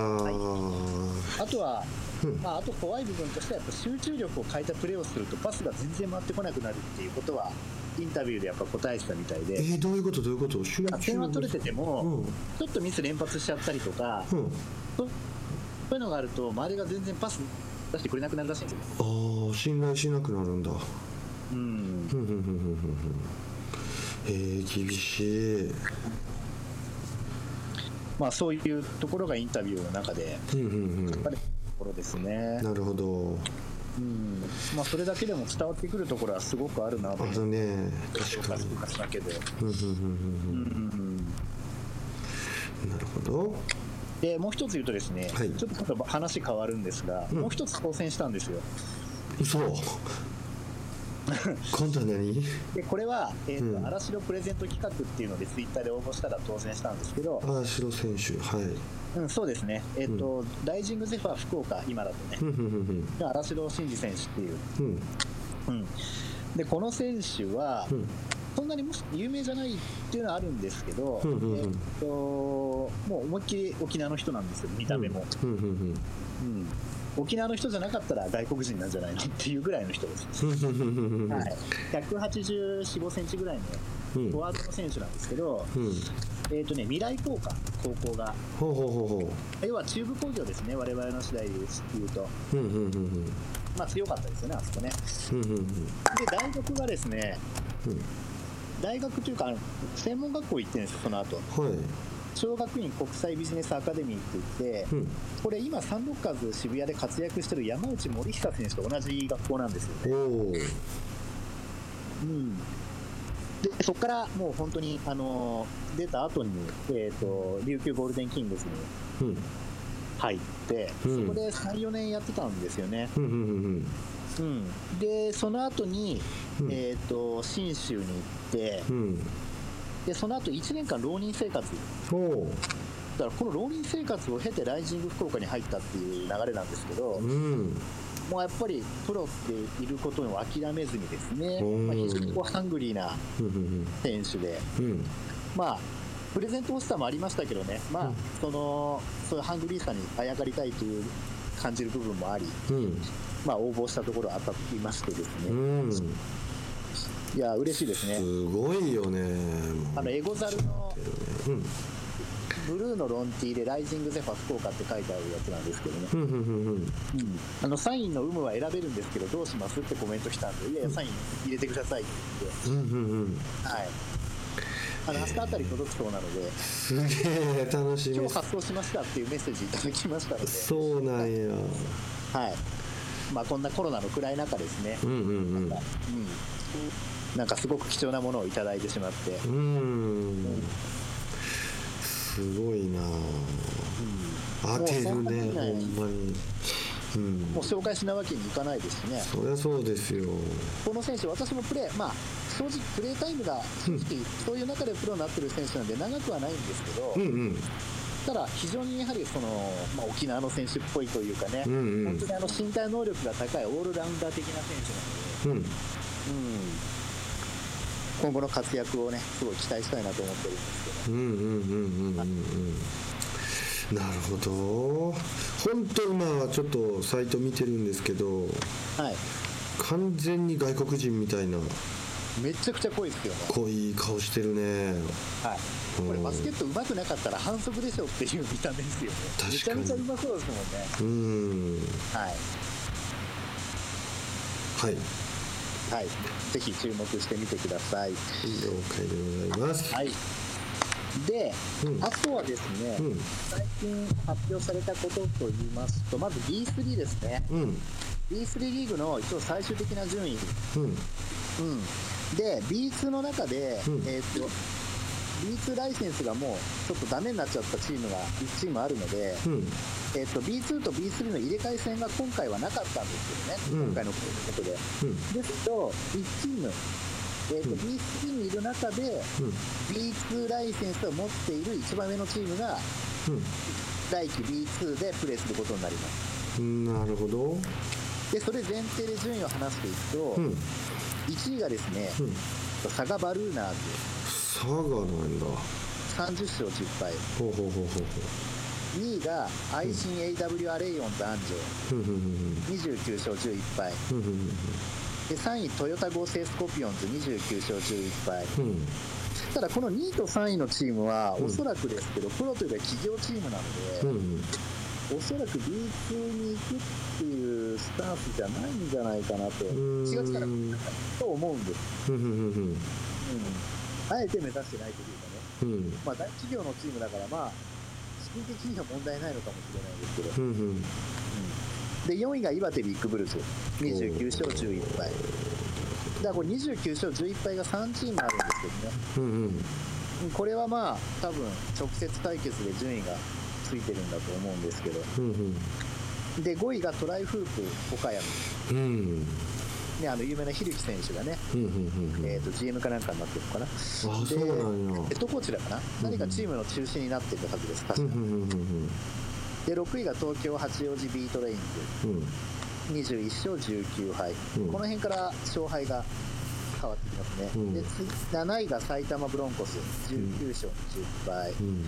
Speaker 3: とは、
Speaker 2: うん。
Speaker 3: まあ、あと怖い部分としてはやっぱ集中力を変えたプレーをするとパスが全然回ってこなくなるっていうことはインタビューでやっぱ答えてたみたい
Speaker 2: え
Speaker 3: で
Speaker 2: ーどういうことどういうこと？集中
Speaker 3: 点は取れてても、
Speaker 2: うん。
Speaker 3: ちょっとミス連発しちゃったりとか、
Speaker 2: うん。
Speaker 3: そういうのがあると周りが全然パス出してくれなくなるらしいんですよ、
Speaker 2: ああ信頼しなくなるんだ。
Speaker 3: うん、
Speaker 2: ふんふんふんふんふんふん。えー、厳しい
Speaker 3: まあそういうところがインタビューの中で書かれてるところですね。
Speaker 2: ふん、なるほど。
Speaker 3: うん。まあ、それだけでも伝わってくるところはすごくあるなと。思
Speaker 2: ね。確かに。
Speaker 3: 昔だけで、
Speaker 2: なるほど。
Speaker 3: でもう一つ言うとですね、
Speaker 2: はい。
Speaker 3: ちょっと話変わるんですが、
Speaker 2: うん。
Speaker 3: もう一つ当選したんですよ。
Speaker 2: 嘘今度は何？
Speaker 3: でこれは、えーと
Speaker 2: うん。
Speaker 3: 荒城プレゼント企画っていうのでツイッターで応募したら当選したんですけど、
Speaker 2: ああ白選手はい。
Speaker 3: うん、そうですね、えーとライジングゼファー福岡今だとね
Speaker 2: ふん
Speaker 3: 荒城慎二選手っていう、
Speaker 2: うん。
Speaker 3: うん、でこの選手は、
Speaker 2: うん。
Speaker 3: そんなにもし有名じゃないっていうのはあるんですけど、
Speaker 2: うんうんうん。
Speaker 3: えーともう思いっきり沖縄の人なんですよ見た目も、
Speaker 2: ふんふんふん。
Speaker 3: うん沖縄の人じゃなかったら外国人なんじゃないのっていうぐらいの人です、はい、184、5センチぐらいの
Speaker 2: うん。
Speaker 3: フォワードの選手なんですけど、
Speaker 2: うん。
Speaker 3: えーとね、未来工科、高校が、
Speaker 2: ほうほうほうほ
Speaker 3: 要は中部工業ですね、我々の世代で言うと、
Speaker 2: ううんうんうん。
Speaker 3: まあ、強かったですよね、あそこね。
Speaker 2: うんうんうん。
Speaker 3: で、大学がですね、
Speaker 2: うん。
Speaker 3: 大学というか、専門学校行ってるんですよ、その後。
Speaker 2: はい
Speaker 3: 小学院国際ビジネスアカデミーって言って、
Speaker 2: うん。
Speaker 3: これ、今、サンロッカーズ渋谷で活躍してる山内森久選手と同じ学校なんですよね。でそこからもう本当に、あのー出た後に、えーと琉球ゴールデンキングスに
Speaker 2: うん。
Speaker 3: 入って、
Speaker 2: うん。
Speaker 3: そこで3、4年やってたんですよね。
Speaker 2: うんうんうん。
Speaker 3: うん、で、その後に、
Speaker 2: うん。
Speaker 3: えー、と信州に行って
Speaker 2: うん
Speaker 3: で、その後1年間浪人生活、だからこの浪人生活を経てライジング福岡に入ったっていう流れなんですけど、
Speaker 2: うん。
Speaker 3: もうやっぱりプロっていることを諦めずにですね、
Speaker 2: う。ん
Speaker 3: まあ、非常にこうハングリーな
Speaker 2: うんうん
Speaker 3: 選手で、
Speaker 2: うん。
Speaker 3: まあ、プレゼントオスターもありましたけどね、まあ
Speaker 2: うん。
Speaker 3: そのそういうハングリーさにあやかりたいという感じる部分もあり、
Speaker 2: うん。
Speaker 3: まあ、応募したところあったと言いましてですね、
Speaker 2: うん
Speaker 3: いや、嬉しいですね。
Speaker 2: すごいよね。
Speaker 3: あのエゴザルの
Speaker 2: うん
Speaker 3: ブルーのロンティーでライジングゼファ福岡って書いてあるやつなんですけどね、
Speaker 2: うん
Speaker 3: あのサインの有無は選べるんですけど、どうしますってコメントしたんで、いやいや、サイン入れてくださいって言って、はい、あの明日あたり届くそうなので。す
Speaker 2: げえ楽しみ。
Speaker 3: 今日発送しましたっていうメッセージいただきましたので。
Speaker 2: そうなんや。
Speaker 3: はい。まあこんなコロナの暗い中ですね、
Speaker 2: うんうんうん
Speaker 3: なんかすごく貴重なものをいただいてしまって、
Speaker 2: うーん。すごいな。当てるねほんまに。うん。
Speaker 3: もう紹介しないわけにいかないですしね。
Speaker 2: そりゃそうですよ。
Speaker 3: この選手私もプレーまあ正直プレータイムが正直そういう中でプロになってる選手なんで長くはないんですけど、
Speaker 2: うんうん。
Speaker 3: ただ非常にやはりその、まあ、沖縄の選手っぽいというかね、
Speaker 2: うんうん。
Speaker 3: 本当にあの身体能力が高いオールラウンダー的な選手なので、
Speaker 2: うん。
Speaker 3: うん、今後の活躍をねすごい期待したいなと思ってるんですけど
Speaker 2: うんうんうんうんうんうんなるほど。本当今はちょっとサイト見てるんですけど
Speaker 3: はい。
Speaker 2: 完全に外国人みたいな。
Speaker 3: めちゃくちゃ濃いですよ。ね
Speaker 2: 濃い顔してるね。
Speaker 3: はい。これバスケット上手くなかったら反則でしょっていう見た目ですよね。
Speaker 2: 確かに。
Speaker 3: めちゃめちゃうまそうですもんね。
Speaker 2: うん。
Speaker 3: はい。
Speaker 2: はい
Speaker 3: はい。ぜひ注目してみてください。
Speaker 2: 了解でございます。
Speaker 3: はい。で、
Speaker 2: うん。
Speaker 3: あとはですね、
Speaker 2: うん。
Speaker 3: 最近発表されたことと言いますとまず B3 ですね。
Speaker 2: うん。
Speaker 3: B3 リーグの一応最終的な順位。
Speaker 2: うん。
Speaker 3: うん、で B2 の中で、
Speaker 2: うん。
Speaker 3: えー、と B2 ライセンスがもうちょっとダメになっちゃったチームが1チームあるので、
Speaker 2: うん。
Speaker 3: えー、と B2 と B3 の入れ替え戦が今回はなかったんですけどね、
Speaker 2: うん。
Speaker 3: 今回のことで。
Speaker 2: うん。
Speaker 3: ですと、1チーム、えーと
Speaker 2: うん。
Speaker 3: B3 にいる中で、B2 ライセンスを持っている一番上のチームが来季 B2 でプレーすることになります。
Speaker 2: うんなるほど。
Speaker 3: でそれ前提で順位を話していくと、
Speaker 2: うん。
Speaker 3: 1位がですね、
Speaker 2: うん。
Speaker 3: 佐賀バルーナーズ。
Speaker 2: 佐賀なんだ。
Speaker 3: 30勝10敗
Speaker 2: ほうほうほうほうほ
Speaker 3: 2位が愛心 AWR レイオン男
Speaker 2: ううんうんうん
Speaker 3: 女29勝11敗
Speaker 2: うんうん
Speaker 3: で3位トヨタ合成スコピオンズ。29勝11敗
Speaker 2: うんうん。
Speaker 3: ただこの2位と3位のチームは
Speaker 2: うん。
Speaker 3: おそらくですけど、プロというか企業チームな
Speaker 2: う
Speaker 3: ので、
Speaker 2: ん
Speaker 3: おそらく B2 に行くっていうスタンスじゃないんじゃないかなと
Speaker 2: うん。
Speaker 3: 4月からと思うんです、
Speaker 2: うん、
Speaker 3: あえて目指してないというかね。
Speaker 2: うん。うん
Speaker 3: まあ大企業のチームだからまあ資金的には問題ないのかもしれないですけど。
Speaker 2: うんうん。
Speaker 3: で4位が岩手ビッグブルーズ。29勝11敗。だからこれ29勝11敗が3チームあるんですけどね。
Speaker 2: うんうん。
Speaker 3: うんこれはまあ多分直接対決で順位がついてるんだと思うんですけど。
Speaker 2: うん
Speaker 3: で5位がトライフープ岡山、
Speaker 2: うんうん
Speaker 3: ね、あの有名な樋口選手がね、えー、と GM かなんかになってるのかな。
Speaker 2: あそうなんや。
Speaker 3: ヘッドコーチだかな、何かチームの中心になってるはずです確か、
Speaker 2: うんうんうんうん
Speaker 3: で6位が東京八王子ビートレインズ。
Speaker 2: うん。
Speaker 3: 21勝19敗、
Speaker 2: うん。
Speaker 3: この辺から勝敗が変わってきますね、
Speaker 2: うん。
Speaker 3: で次7位が埼玉ブロンコス。19勝20敗、
Speaker 2: うん。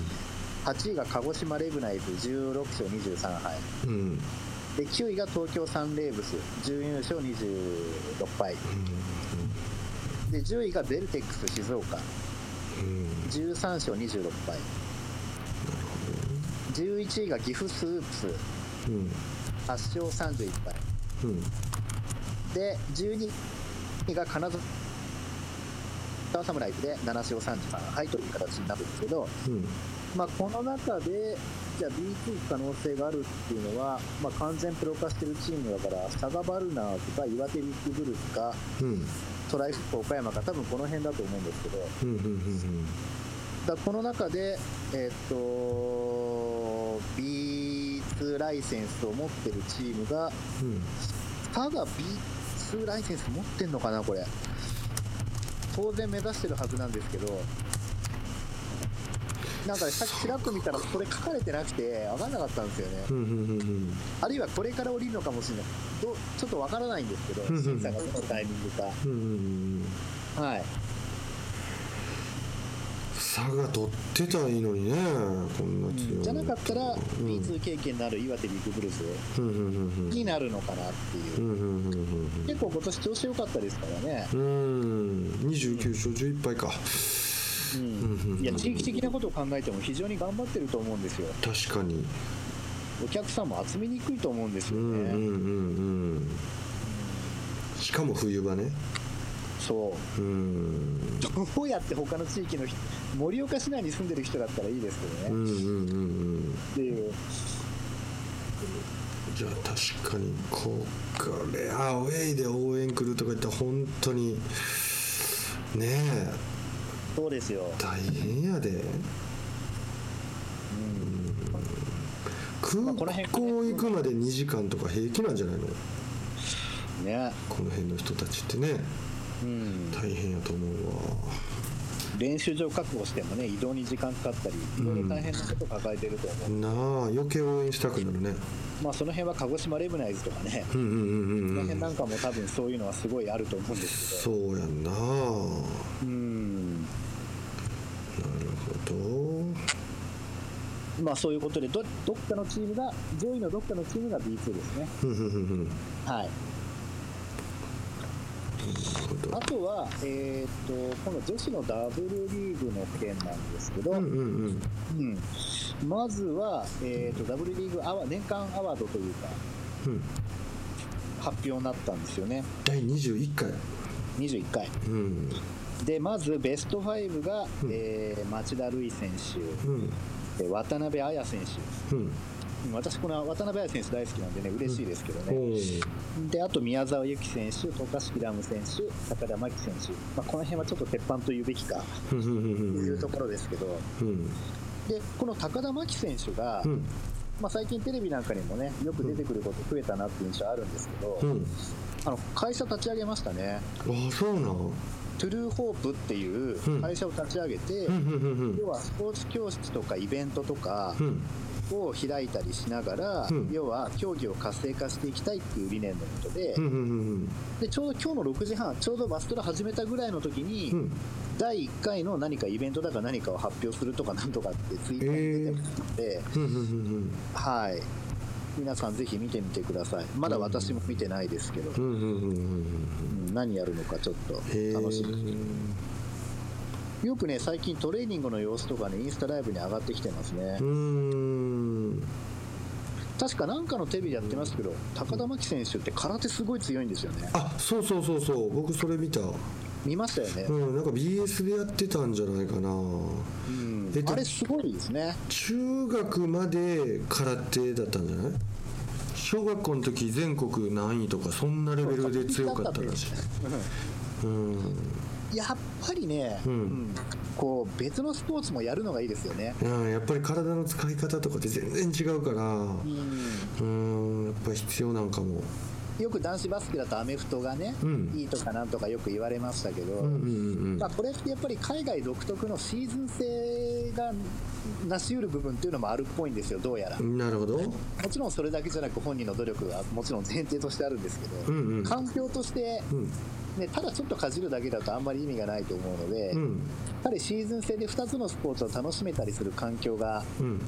Speaker 3: 8位が鹿児島レブナイズ16勝23敗。
Speaker 2: うん
Speaker 3: で9位が東京サンレーブス14勝26敗。で10位がベルテックス静岡。
Speaker 2: うん。
Speaker 3: 13勝26敗。11位が岐阜スープス。
Speaker 2: うん。
Speaker 3: 8勝31敗。
Speaker 2: うん。
Speaker 3: で12位が金沢侍で7勝33敗という形になるんですけど、
Speaker 2: うん。
Speaker 3: まあ、この中でじゃあ B2 行く可能性があるっていうのは、まあ、完全プロ化してるチームだから佐賀バルナーズか岩手ビッグブルースか
Speaker 2: うん。
Speaker 3: トライフップ岡山か多分この辺だと思うんですけど。
Speaker 2: うんうんうん
Speaker 3: だこの中で、えーっと B2 ライセンスを持ってるチームが
Speaker 2: うん。
Speaker 3: 佐賀 B2 ライセンス持ってんのかなこれ。当然目指してるはずなんですけどなんかねさっきちらっと見たらこれ書かれてなくて分かんなかったんですよね。
Speaker 2: うんうんうんうん。
Speaker 3: あるいはこれから降りるのかもしれない。どちょっと分からないんですけど
Speaker 2: うんうん
Speaker 3: 審査がどのタイミングか。
Speaker 2: うんうんうん。
Speaker 3: はい。
Speaker 2: 差が取ってたらいいのにねこんな強い
Speaker 3: じゃなかったら
Speaker 2: うん。
Speaker 3: B2 経験のある岩手ビッグブルース
Speaker 2: うんうんうんうん。
Speaker 3: になるのかなっていう。うん
Speaker 2: うんうんうん
Speaker 3: 結構今年調子良かったですからね。
Speaker 2: うん。うん29勝11敗か
Speaker 3: う
Speaker 2: うん。
Speaker 3: いや地域的なことを考えても非常に頑張ってると思うんですよ。
Speaker 2: 確かに。
Speaker 3: お客さんも集めにくいと思うんですよね、
Speaker 2: うんうんうんうん。しかも冬場ね。
Speaker 3: そう。
Speaker 2: うん。
Speaker 3: どうやって他の地域の人盛岡市内に住んでる人だったらいいですけどね、
Speaker 2: うんうんうんうん。
Speaker 3: っていう
Speaker 2: じゃあ確かにここれアウェイで応援来るとか言ったら本当にねえ
Speaker 3: そうですよ、
Speaker 2: 大変やで。空港行くまで2時間とか平気なんじゃないの？
Speaker 3: ね。
Speaker 2: この辺の人たちってね。
Speaker 3: うん、
Speaker 2: 大変やと思うわ。
Speaker 3: 練習場確保してもね移動に時間かかったりいろいろ大変なこと抱えてると思う、
Speaker 2: なあ余計応援したくなるね。
Speaker 3: まあその辺は鹿児島レブナイズとかね、
Speaker 2: うんうんうん
Speaker 3: こ
Speaker 2: うんうん。
Speaker 3: の辺なんかも多分そういうのはすごいあると思うんですけど。
Speaker 2: そうやんな
Speaker 3: うん
Speaker 2: ほど
Speaker 3: まあそういうことでどどっかのチームが上位のどっかのチームが B2 ですね。はい。あとは、えー、とこの女子のダブルリーグの件なんですけど、
Speaker 2: うんうんうん。
Speaker 3: うん。まずは、えー、とダブルリーグアワ年間アワードというか
Speaker 2: うん。
Speaker 3: 発表になったんですよね。
Speaker 2: 第21回。
Speaker 3: 21回。
Speaker 2: うん。
Speaker 3: でまずベスト5が、
Speaker 2: うん。
Speaker 3: えー町田瑠唯選手。
Speaker 2: うん
Speaker 3: で渡辺彩選手
Speaker 2: うん。
Speaker 3: 私この渡辺彩選手大好きなんでね嬉しいですけど
Speaker 2: お
Speaker 3: ね、
Speaker 2: ー
Speaker 3: であと宮沢由紀選手渡嘉敷ラム選手高田真希選手、まあ、この辺はちょっと鉄板と言うべきか
Speaker 2: うんうんうん
Speaker 3: と
Speaker 2: うん。
Speaker 3: いうところですけど、
Speaker 2: うん。
Speaker 3: でこの高田真希選手が、
Speaker 2: うん。
Speaker 3: まあ、最近テレビなんかにもねよく出てくること増えたなっていう印象あるんですけど、
Speaker 2: うん。
Speaker 3: あの会社立ち上げましたね。
Speaker 2: ああそうなん
Speaker 3: トゥルーホープっていう
Speaker 2: うん。
Speaker 3: 会社を立ち上げて、要はスポーツ教室とかイベントとか
Speaker 2: うん。
Speaker 3: を開いたりしながら、
Speaker 2: うん。
Speaker 3: 要は競技を活性化していきたいっていう理念のもとで,、
Speaker 2: うんうんうん
Speaker 3: でちょうど今日の6時半ちょうどバストラ始めたぐらいの時に、
Speaker 2: うん。
Speaker 3: 第1回の何かイベントだか何かを発表するとかなんとかってツイッターに出てますので、はい皆さんぜひ見てみてください。まだ私も見てないですけど、何やるのかちょっと楽しみよくね最近トレーニングの様子とかねインスタライブに上がってきてますね。
Speaker 2: うーん。
Speaker 3: 確かなんかのテレビでやってますけど高田真希選手って空手すごい強いんですよね。
Speaker 2: あそうそうそうそう。僕それ見た
Speaker 3: 見ましたよね、
Speaker 2: うんなんか BS でやってたんじゃないかな。
Speaker 3: うん。
Speaker 2: えっと
Speaker 3: あれすごいですね。
Speaker 2: 中学まで空手だったんじゃない？小学校の時全国何位とかそんなレベルで強かったらしい。うん。
Speaker 3: やっぱりね、
Speaker 2: うん。
Speaker 3: うんこう別のスポーツもやるのがいいですよね。
Speaker 2: うんやっぱり体の使い方とかって全然違うから。
Speaker 3: うん。
Speaker 2: うんやっぱり必要なんかも
Speaker 3: よく男子バスケだとアメフトがね、
Speaker 2: うん。
Speaker 3: いいとかなんとかよく言われましたけど、まあ、これってやっぱり海外独特のシーズン性が成し得る部分っていうのもあるっぽいんですよどうやら、
Speaker 2: うんなるほど。
Speaker 3: もちろんそれだけじゃなく本人の努力はもちろん前提としてあるんですけど、
Speaker 2: うんうん。
Speaker 3: 環境として、
Speaker 2: うん。
Speaker 3: ね、ただちょっとかじるだけだとあんまり意味がないと思うので、や
Speaker 2: うん。
Speaker 3: はりシーズン制で2つのスポーツを楽しめたりする環境が
Speaker 2: うん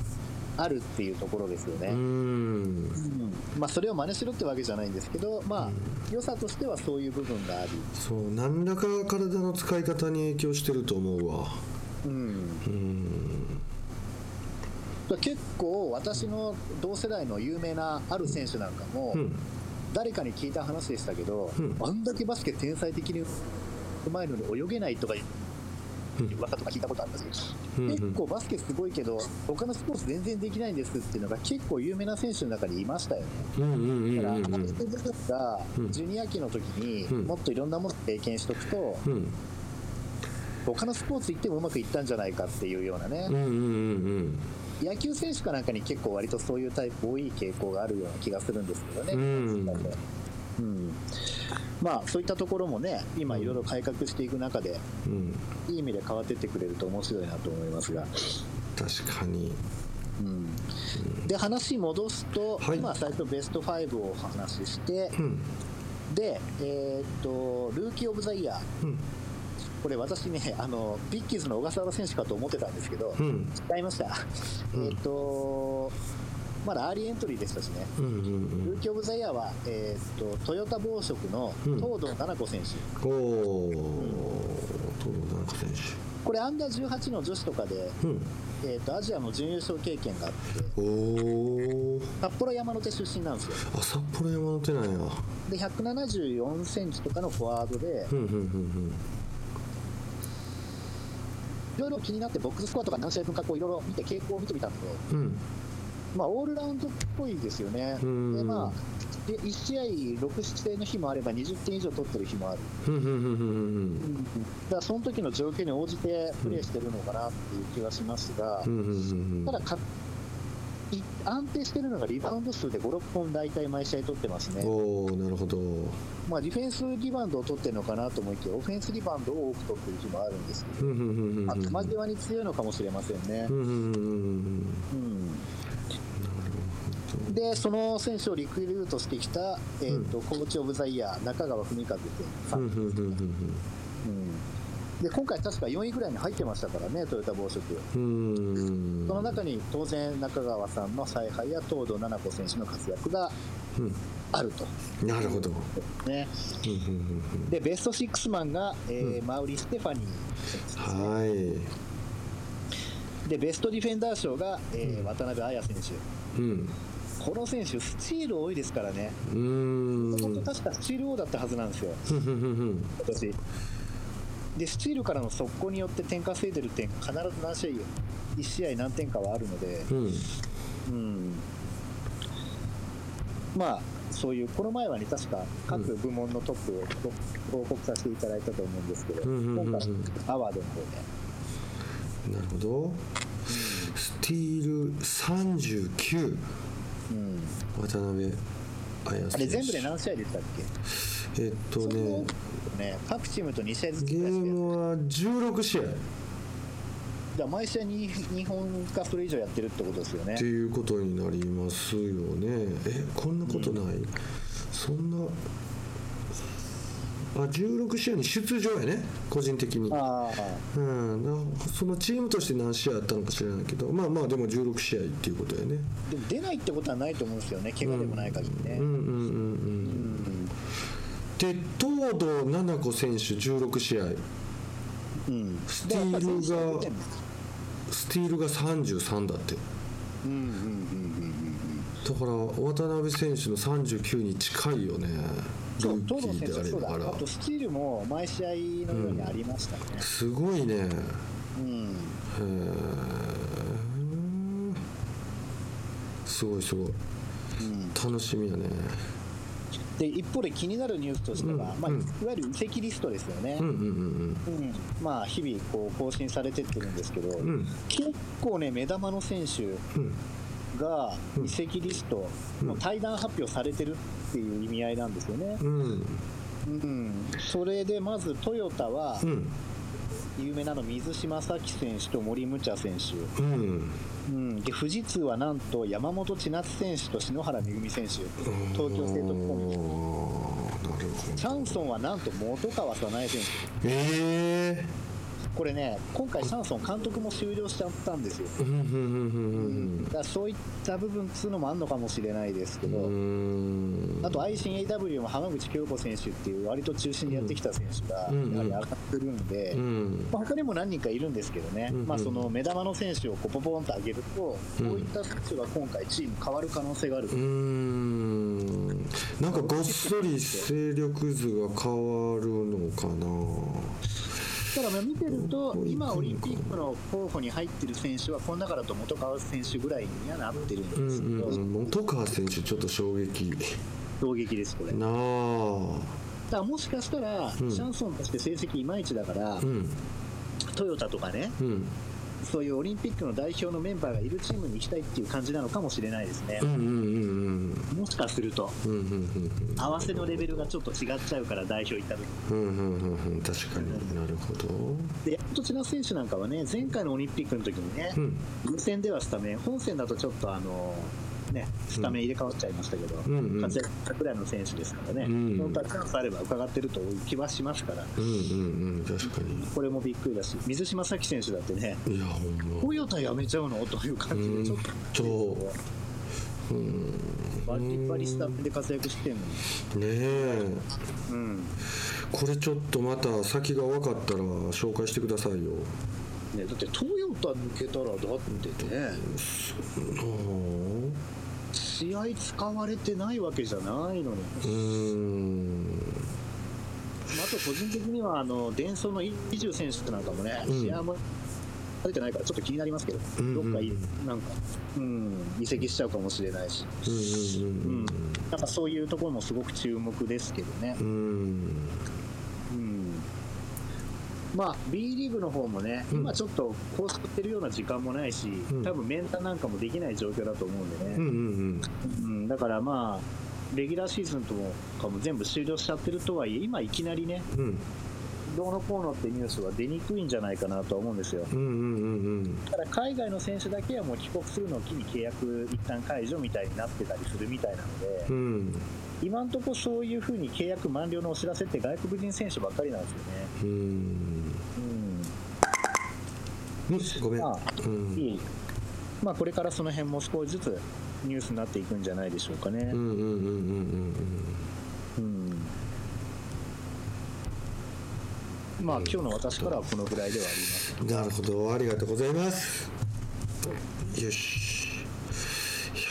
Speaker 3: あるっていうところですよね。
Speaker 2: うん。
Speaker 3: うん。まあ、それを真似しろってわけじゃないんですけど、まあ、良さとしてはそういう部分があり、
Speaker 2: そう何らか体の使い方に影響してると思うわ。
Speaker 3: うん、
Speaker 2: うん。
Speaker 3: 結構私の同世代の有名なある選手なんかも、
Speaker 2: うん。
Speaker 3: 誰かに聞いた話でしたけど、
Speaker 2: うん。
Speaker 3: あんだけバスケ天才的にうまいのに泳げないとか言われたとか聞いたことあるんですけど、
Speaker 2: うんうん。
Speaker 3: 結構バスケすごいけど他のスポーツ全然できないんですっていうのが結構有名な選手の中にいましたよね。
Speaker 2: うんうんうん
Speaker 3: だから、
Speaker 2: うん
Speaker 3: あの人が
Speaker 2: うん。
Speaker 3: ジュニア期の時に
Speaker 2: うん。
Speaker 3: もっといろんなものを経験しとくと、
Speaker 2: うん。
Speaker 3: 他のスポーツ行ってもうまくいったんじゃないかっていうようなね、
Speaker 2: うんうんうん
Speaker 3: 野球選手かなんかに結構割とそういうタイプ多い傾向があるような気がするんですけどね。
Speaker 2: うん
Speaker 3: うん。まあそういったところもね今いろいろ改革していく中で
Speaker 2: うん。
Speaker 3: いい意味で変わってってくれると面白いなと思いますが、
Speaker 2: 確かに。
Speaker 3: うん、で話戻すと、
Speaker 2: はい。
Speaker 3: 今最初ベスト5をお話しして
Speaker 2: うん。
Speaker 3: で、えーっとルーキー・オブ・ザ・イヤー。
Speaker 2: うん。
Speaker 3: これ私ねあのビッキーズの小笠原選手かと思ってたんですけど、
Speaker 2: うん。
Speaker 3: 違いました、
Speaker 2: うん。
Speaker 3: えーっとまだアーリーエントリーでしたしね。
Speaker 2: うんうん
Speaker 3: ルーキー・オブ・ザ・イヤーは、えーっとトヨタ紡織の
Speaker 2: うん。
Speaker 3: 東堂七子選手、
Speaker 2: うんおお東堂七子選手。
Speaker 3: これアンダー18の女子とかで、
Speaker 2: うん。
Speaker 3: えー、とアジアの準優勝経験があって
Speaker 2: おお
Speaker 3: 札幌山の手出身なんですよ。
Speaker 2: あ札幌山手なんや。
Speaker 3: で174センチとかのフォワードで
Speaker 2: うんうんうん
Speaker 3: いろいろ気になってボックススコアとか何試合分かこういろいろ見て傾向を見てみたんだけど
Speaker 2: うんうん
Speaker 3: まあ、オールラウンドっぽいですよね。
Speaker 2: うん。
Speaker 3: で、まあ、で1試合6失点の日もあれば、20点以上取ってる日もある。だから、その時の状況に応じてプレーしてるのかなっていう気はしますがただ安定してるのがリバウンド数で5、6本大体毎試合取ってますね。
Speaker 2: おおなるほど。
Speaker 3: まあ、ディフェンスリバウンドを取ってるのかなと思いきや、オフェンスリバウンドを多く取ってる日もあるんですけど、まあ、球際に強いのかもしれませんね。
Speaker 2: うん
Speaker 3: でその選手をリクルートしてきた、えーとコーチ・オブ・ザ・イヤー中川文和君さん、
Speaker 2: うんうんうんうん。
Speaker 3: うん。で今回、確か4位ぐらいに入ってましたからね、トヨタ紡織、
Speaker 2: うんうん。
Speaker 3: その中に当然、中川さんの采配や東堂菜々子選手の活躍が
Speaker 2: うん。
Speaker 3: あると、
Speaker 2: なるほど。
Speaker 3: ね、
Speaker 2: うんうんうん
Speaker 3: でベスト6マンが、えー
Speaker 2: うん。
Speaker 3: マウリ・ステファニーね、
Speaker 2: うんはい。
Speaker 3: でベストディフェンダー賞が、えー渡辺彩選手、
Speaker 2: うん
Speaker 3: この選手、スチール多いですからね、
Speaker 2: うーん
Speaker 3: 確かスチール王だったはずなんですよ。今年。でスチールからの速攻によって点稼いでる点必ず何試合1試合何点かはあるので、
Speaker 2: うん。
Speaker 3: うん、まあそういうこの前はね確か各部門のトップをご報告させていただいたと思うんですけど、今回アワードの方で、
Speaker 2: なるほど。スティール39
Speaker 3: うん、
Speaker 2: 渡辺
Speaker 3: あれ全部で何試合でしたっけ、
Speaker 2: えっとね。
Speaker 3: ね各チームと2試合ずつ
Speaker 2: ゲームは16試合。っ
Speaker 3: だから毎試合 2, 2本かそれ以上やってるってことですよね。
Speaker 2: ていうことになりますよね。えこんなことない、そんなあ16試合に出場やね。個人的に。
Speaker 3: ああ
Speaker 2: うん、なそのチームとして何試合あったのか知らないけど。まあまあでも16試合っていうことやね。
Speaker 3: でも出ないってことはないと思うんですよね。怪我でもない限りね、
Speaker 2: うんうんうんうん。
Speaker 3: うん。
Speaker 2: で東堂菜々子選手16試合。
Speaker 3: うん。
Speaker 2: スティールがスティールが33だって。
Speaker 3: うんうんうんうん
Speaker 2: だから渡辺選手の39に近いよね。ル
Speaker 3: そう東堂選手
Speaker 2: ありながら
Speaker 3: そうだ。あとスチールも毎試合のようにありましたね。
Speaker 2: すごいね。へ
Speaker 3: うん、
Speaker 2: えすごいすごい。
Speaker 3: うん。
Speaker 2: 楽しみやね。
Speaker 3: で一方で気になるニュースとしては、まあ、
Speaker 2: うん。うん
Speaker 3: いわゆる移籍リストですよね、
Speaker 2: うんうんうん
Speaker 3: うん。まあ、日々こう更新されてってるんですけど、
Speaker 2: うんうん。
Speaker 3: 結構ね目玉の選手
Speaker 2: うん
Speaker 3: が移籍リストの対談発表されてるっていう意味合いなんですよね、
Speaker 2: うん。
Speaker 3: うん、それでまずトヨタは
Speaker 2: うん。
Speaker 3: 有名なの水島咲選手と森ムチャ選手、
Speaker 2: うん。
Speaker 3: うん、で富士通はなんと山本千夏選手と篠原めぐみ選手東京生徒コンビチャンソンはなんと本川早苗選手。
Speaker 2: ええ
Speaker 3: これね今回シャンソン監督も終了しちゃったんですよ、
Speaker 2: うん
Speaker 3: だからそういった部分っつうのもあるのかもしれないですけど、あと ICAW も浜口京子選手っていう割と中心でやってきた選手が
Speaker 2: うん
Speaker 3: やはり上がってるんで、
Speaker 2: うん。
Speaker 3: まあ、他にも何人かいるんですけどね、まあ、その目玉の選手をこうポポンと上げると、こういった選手が今回チーム変わる可能性がある、
Speaker 2: うーん。なんかごっそり勢力図が変わるのかな
Speaker 3: ただまあ見てると今オリンピックの候補に入ってる選手はこの中だと本川選手ぐらいにはなってるん
Speaker 2: うん
Speaker 3: ですけど、
Speaker 2: うんうん本川選手ちょっと衝撃。
Speaker 3: 衝撃ですこれ。だ
Speaker 2: なあ。
Speaker 3: からもしかしたら、
Speaker 2: ん。
Speaker 3: シャンソンとして成績いまいちだから、
Speaker 2: うん。
Speaker 3: トヨタとかね。
Speaker 2: うん
Speaker 3: そういうオリンピックの代表のメンバーがいるチームに行きたいっていう感じなのかもしれないですね。
Speaker 2: う、んうんうん
Speaker 3: もしかすると。
Speaker 2: うんうんうん
Speaker 3: 合わせのレベルがちょっと違っちゃうから代表行った時。
Speaker 2: うんうんうんうん。確かに。なるほど。
Speaker 3: で山本千奈選手なんかはね前回のオリンピックの時にね
Speaker 2: う、ん。
Speaker 3: 予選ではスタメン。本戦だとちょっとあのねスタメン入れ替わっちゃいましたけど、
Speaker 2: うん。うん
Speaker 3: 活躍したくらいの選手ですからね、
Speaker 2: うん。
Speaker 3: 本当はチャンスあれば伺ってるという気はしますから。
Speaker 2: うんうんうん確かに。
Speaker 3: これもびっくりだし水島咲選手だってね
Speaker 2: いやほんま。
Speaker 3: トヨタやめちゃうの？という感じでちょっと。
Speaker 2: うんう。ん
Speaker 3: バリバリスタメンで活躍してんのに。
Speaker 2: ねえ。
Speaker 3: うん。
Speaker 2: これちょっとまた先が分かったら紹介してくださいよ。
Speaker 3: ね、だってトヨタ抜けたらだってね。
Speaker 2: うん
Speaker 3: 試合使われてないわけじゃないのに、
Speaker 2: うーん。
Speaker 3: あと個人的にはあのデンソーのイジュー選手なんかもね、
Speaker 2: うん。
Speaker 3: 試合も出てないからちょっと気になりますけど、
Speaker 2: うんうん
Speaker 3: どっかいなんか、うん、移籍しちゃうかもしれないし、
Speaker 2: うんうんうん
Speaker 3: なん。かそういうところもすごく注目ですけどね。
Speaker 2: うん
Speaker 3: まあ、B リーグの方もね、
Speaker 2: うん。
Speaker 3: 今ちょっとこうしてるような時間もないし、
Speaker 2: うん。
Speaker 3: 多分メンタなんかもできない状況だと思うんでね、
Speaker 2: うんうん
Speaker 3: うん。だからまあ、レギュラーシーズンとかも全部終了しちゃってるとはいえ、今、いきなりね、
Speaker 2: うん。
Speaker 3: どうのこうのってニュースは出にくいんじゃないかなとは思うんですよ。
Speaker 2: うんうんうん
Speaker 3: だ海外の選手だけはもう帰国するのを機に契約一旦解除みたいになってたりするみたいなので、
Speaker 2: うん。
Speaker 3: 今のところそういうふうに契約満了のお知らせって外国人選手ばっかりなんですよね。
Speaker 2: うんごめん。
Speaker 3: まあ
Speaker 2: うん。
Speaker 3: まあ、これからその辺も少しずつニュースになっていくんじゃないでしょうかね。
Speaker 2: うんうんうんうんうん
Speaker 3: うん。まあ、今日の私からはこのぐらいではあります。
Speaker 2: うんなるほど。ありがとうございます。よし。いや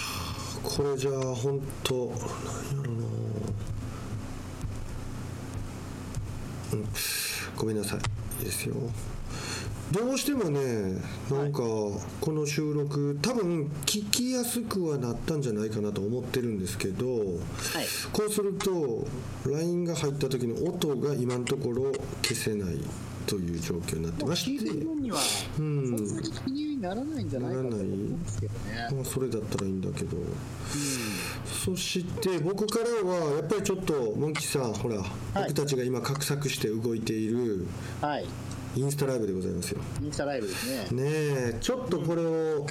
Speaker 2: ーこれじゃあ本当なんやろな。うん。ごめんなさいいい。ですよどうしてもねなんかこの収録多分聞きやすくはなったんじゃないかなと思ってるんですけど
Speaker 3: はい。
Speaker 2: こうすると LINE が入った時の音が今のところ消せないという状況になってまし
Speaker 3: て
Speaker 2: うん
Speaker 3: んならないんじゃないかと思うんですけどね。
Speaker 2: まあそれだったらいいんだけどそして僕からはやっぱりちょっとモンキさんほら、僕たちが今画策して動いている
Speaker 3: はい。
Speaker 2: インスタライブでございますよ。
Speaker 3: インスタライブですね。
Speaker 2: ねえちょっとこれを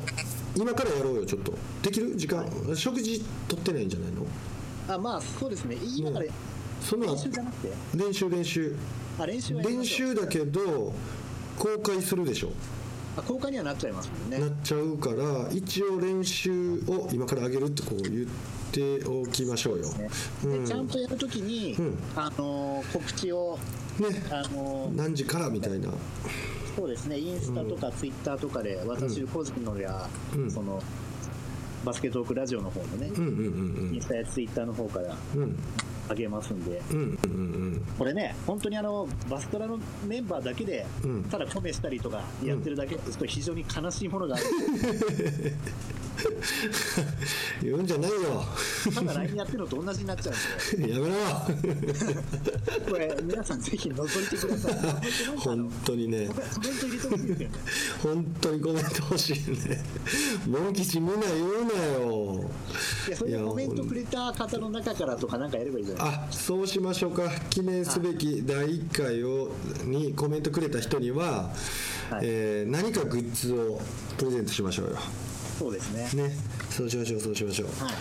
Speaker 2: 今からやろうよちょっと。できる時間、食事取ってないんじゃないの？
Speaker 3: あ、まあ、そうですね。今から
Speaker 2: その
Speaker 3: 練習じゃなくて、
Speaker 2: 練習練習。
Speaker 3: あ、練習
Speaker 2: 練習だけど公開するでしょ。
Speaker 3: あ公開にはなっちゃいますもんね。
Speaker 2: なっちゃうから一応練習を今から上げるってこう言っておきましょうよ。
Speaker 3: ね。
Speaker 2: うん。
Speaker 3: でちゃんとやるときに、
Speaker 2: うん。
Speaker 3: あのー告知を、
Speaker 2: ね
Speaker 3: あのー
Speaker 2: 何時からみたいな。
Speaker 3: そうですね、インスタとかツイッターとかで、私個人のや、
Speaker 2: うん。
Speaker 3: そのバスケットークラジオの方のね、インスタやツイッターの方から
Speaker 2: うんうん
Speaker 3: 上げますんで、
Speaker 2: うんうんうん
Speaker 3: これね、本当にあのバストラのメンバーだけで、
Speaker 2: うん。
Speaker 3: ただコメしたりとかやってるだけですと、非常に悲しいものがある、
Speaker 2: 言うんじゃないよ。
Speaker 3: ただ LINE やってるのと同じになっちゃうんで、
Speaker 2: やめろ。
Speaker 3: これ、皆さんぜひ覗いてください。
Speaker 2: 本当にね。
Speaker 3: コメコメント入れてほしいですよね。
Speaker 2: 本当にコメント欲しいね。モン吉みんな言うなよ。
Speaker 3: いや、それで
Speaker 2: いや
Speaker 3: コメントくれた方の中からとかなんかやればいいじゃ。
Speaker 2: あそうしましょうか。記念すべき第1回をにコメントくれた人には、
Speaker 3: はい。
Speaker 2: えー何かグッズをプレゼントしましょうよ。
Speaker 3: そうですね。
Speaker 2: ね。そうしましょうそうしましょう。
Speaker 3: はい。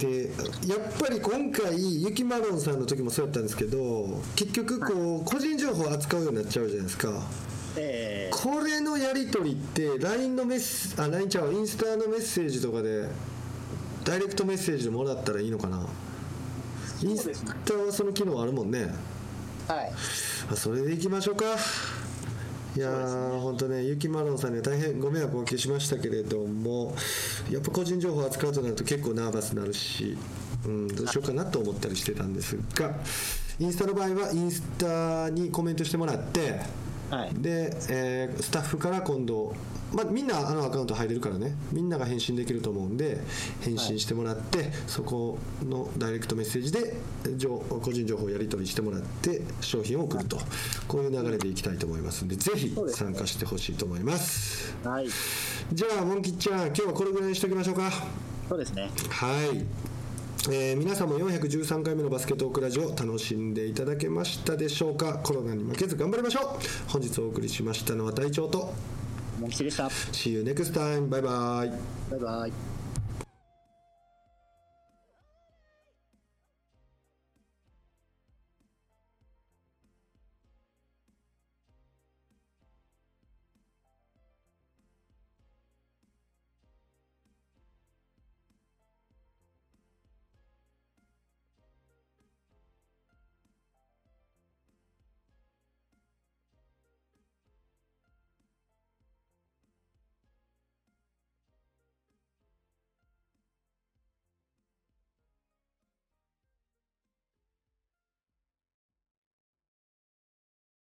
Speaker 2: でやっぱり今回ゆきマロンさんの時もそうやったんですけど結局こう個人情報を扱うようになっちゃうじゃないですか。
Speaker 3: えー
Speaker 2: これのやり取りって LINE のメッセあ LINE ちゃうインスタのメッセージとかでダイレクトメッセージでもらったらいいのかなインスタはその機能あるもんね
Speaker 3: はい。
Speaker 2: あそれでいきましょうかいやー本当ねゆきまろんさんには大変ご迷惑をおかけしましたけれどもやっぱ個人情報を扱うとなると結構ナーバスになるし、うん、どうしようかなと思ったりしてたんですがインスタの場合はインスタにコメントしてもらって
Speaker 3: はい。
Speaker 2: で、えースタッフから今度、まあ、みんなあのアカウント入れるからね。みんなが返信できると思うんで返信してもらって、そこのダイレクトメッセージで情個人情報をやり取りしてもらって商品を送ると。こういう流れでいきたいと思いますんでぜひ参加してほしいと思います。
Speaker 3: はい。
Speaker 2: じゃあモンキッちゃん今日はこれぐらいにしておきましょうか。
Speaker 3: そうですね。
Speaker 2: はい、えー皆さんも413回目のバスケットオークラジオ楽しんでいただけましたでしょうか？コロナに負けず頑張りましょう本日お送りしましたのは隊長と
Speaker 3: モン吉でした。
Speaker 2: See you next time.
Speaker 3: バイバイ。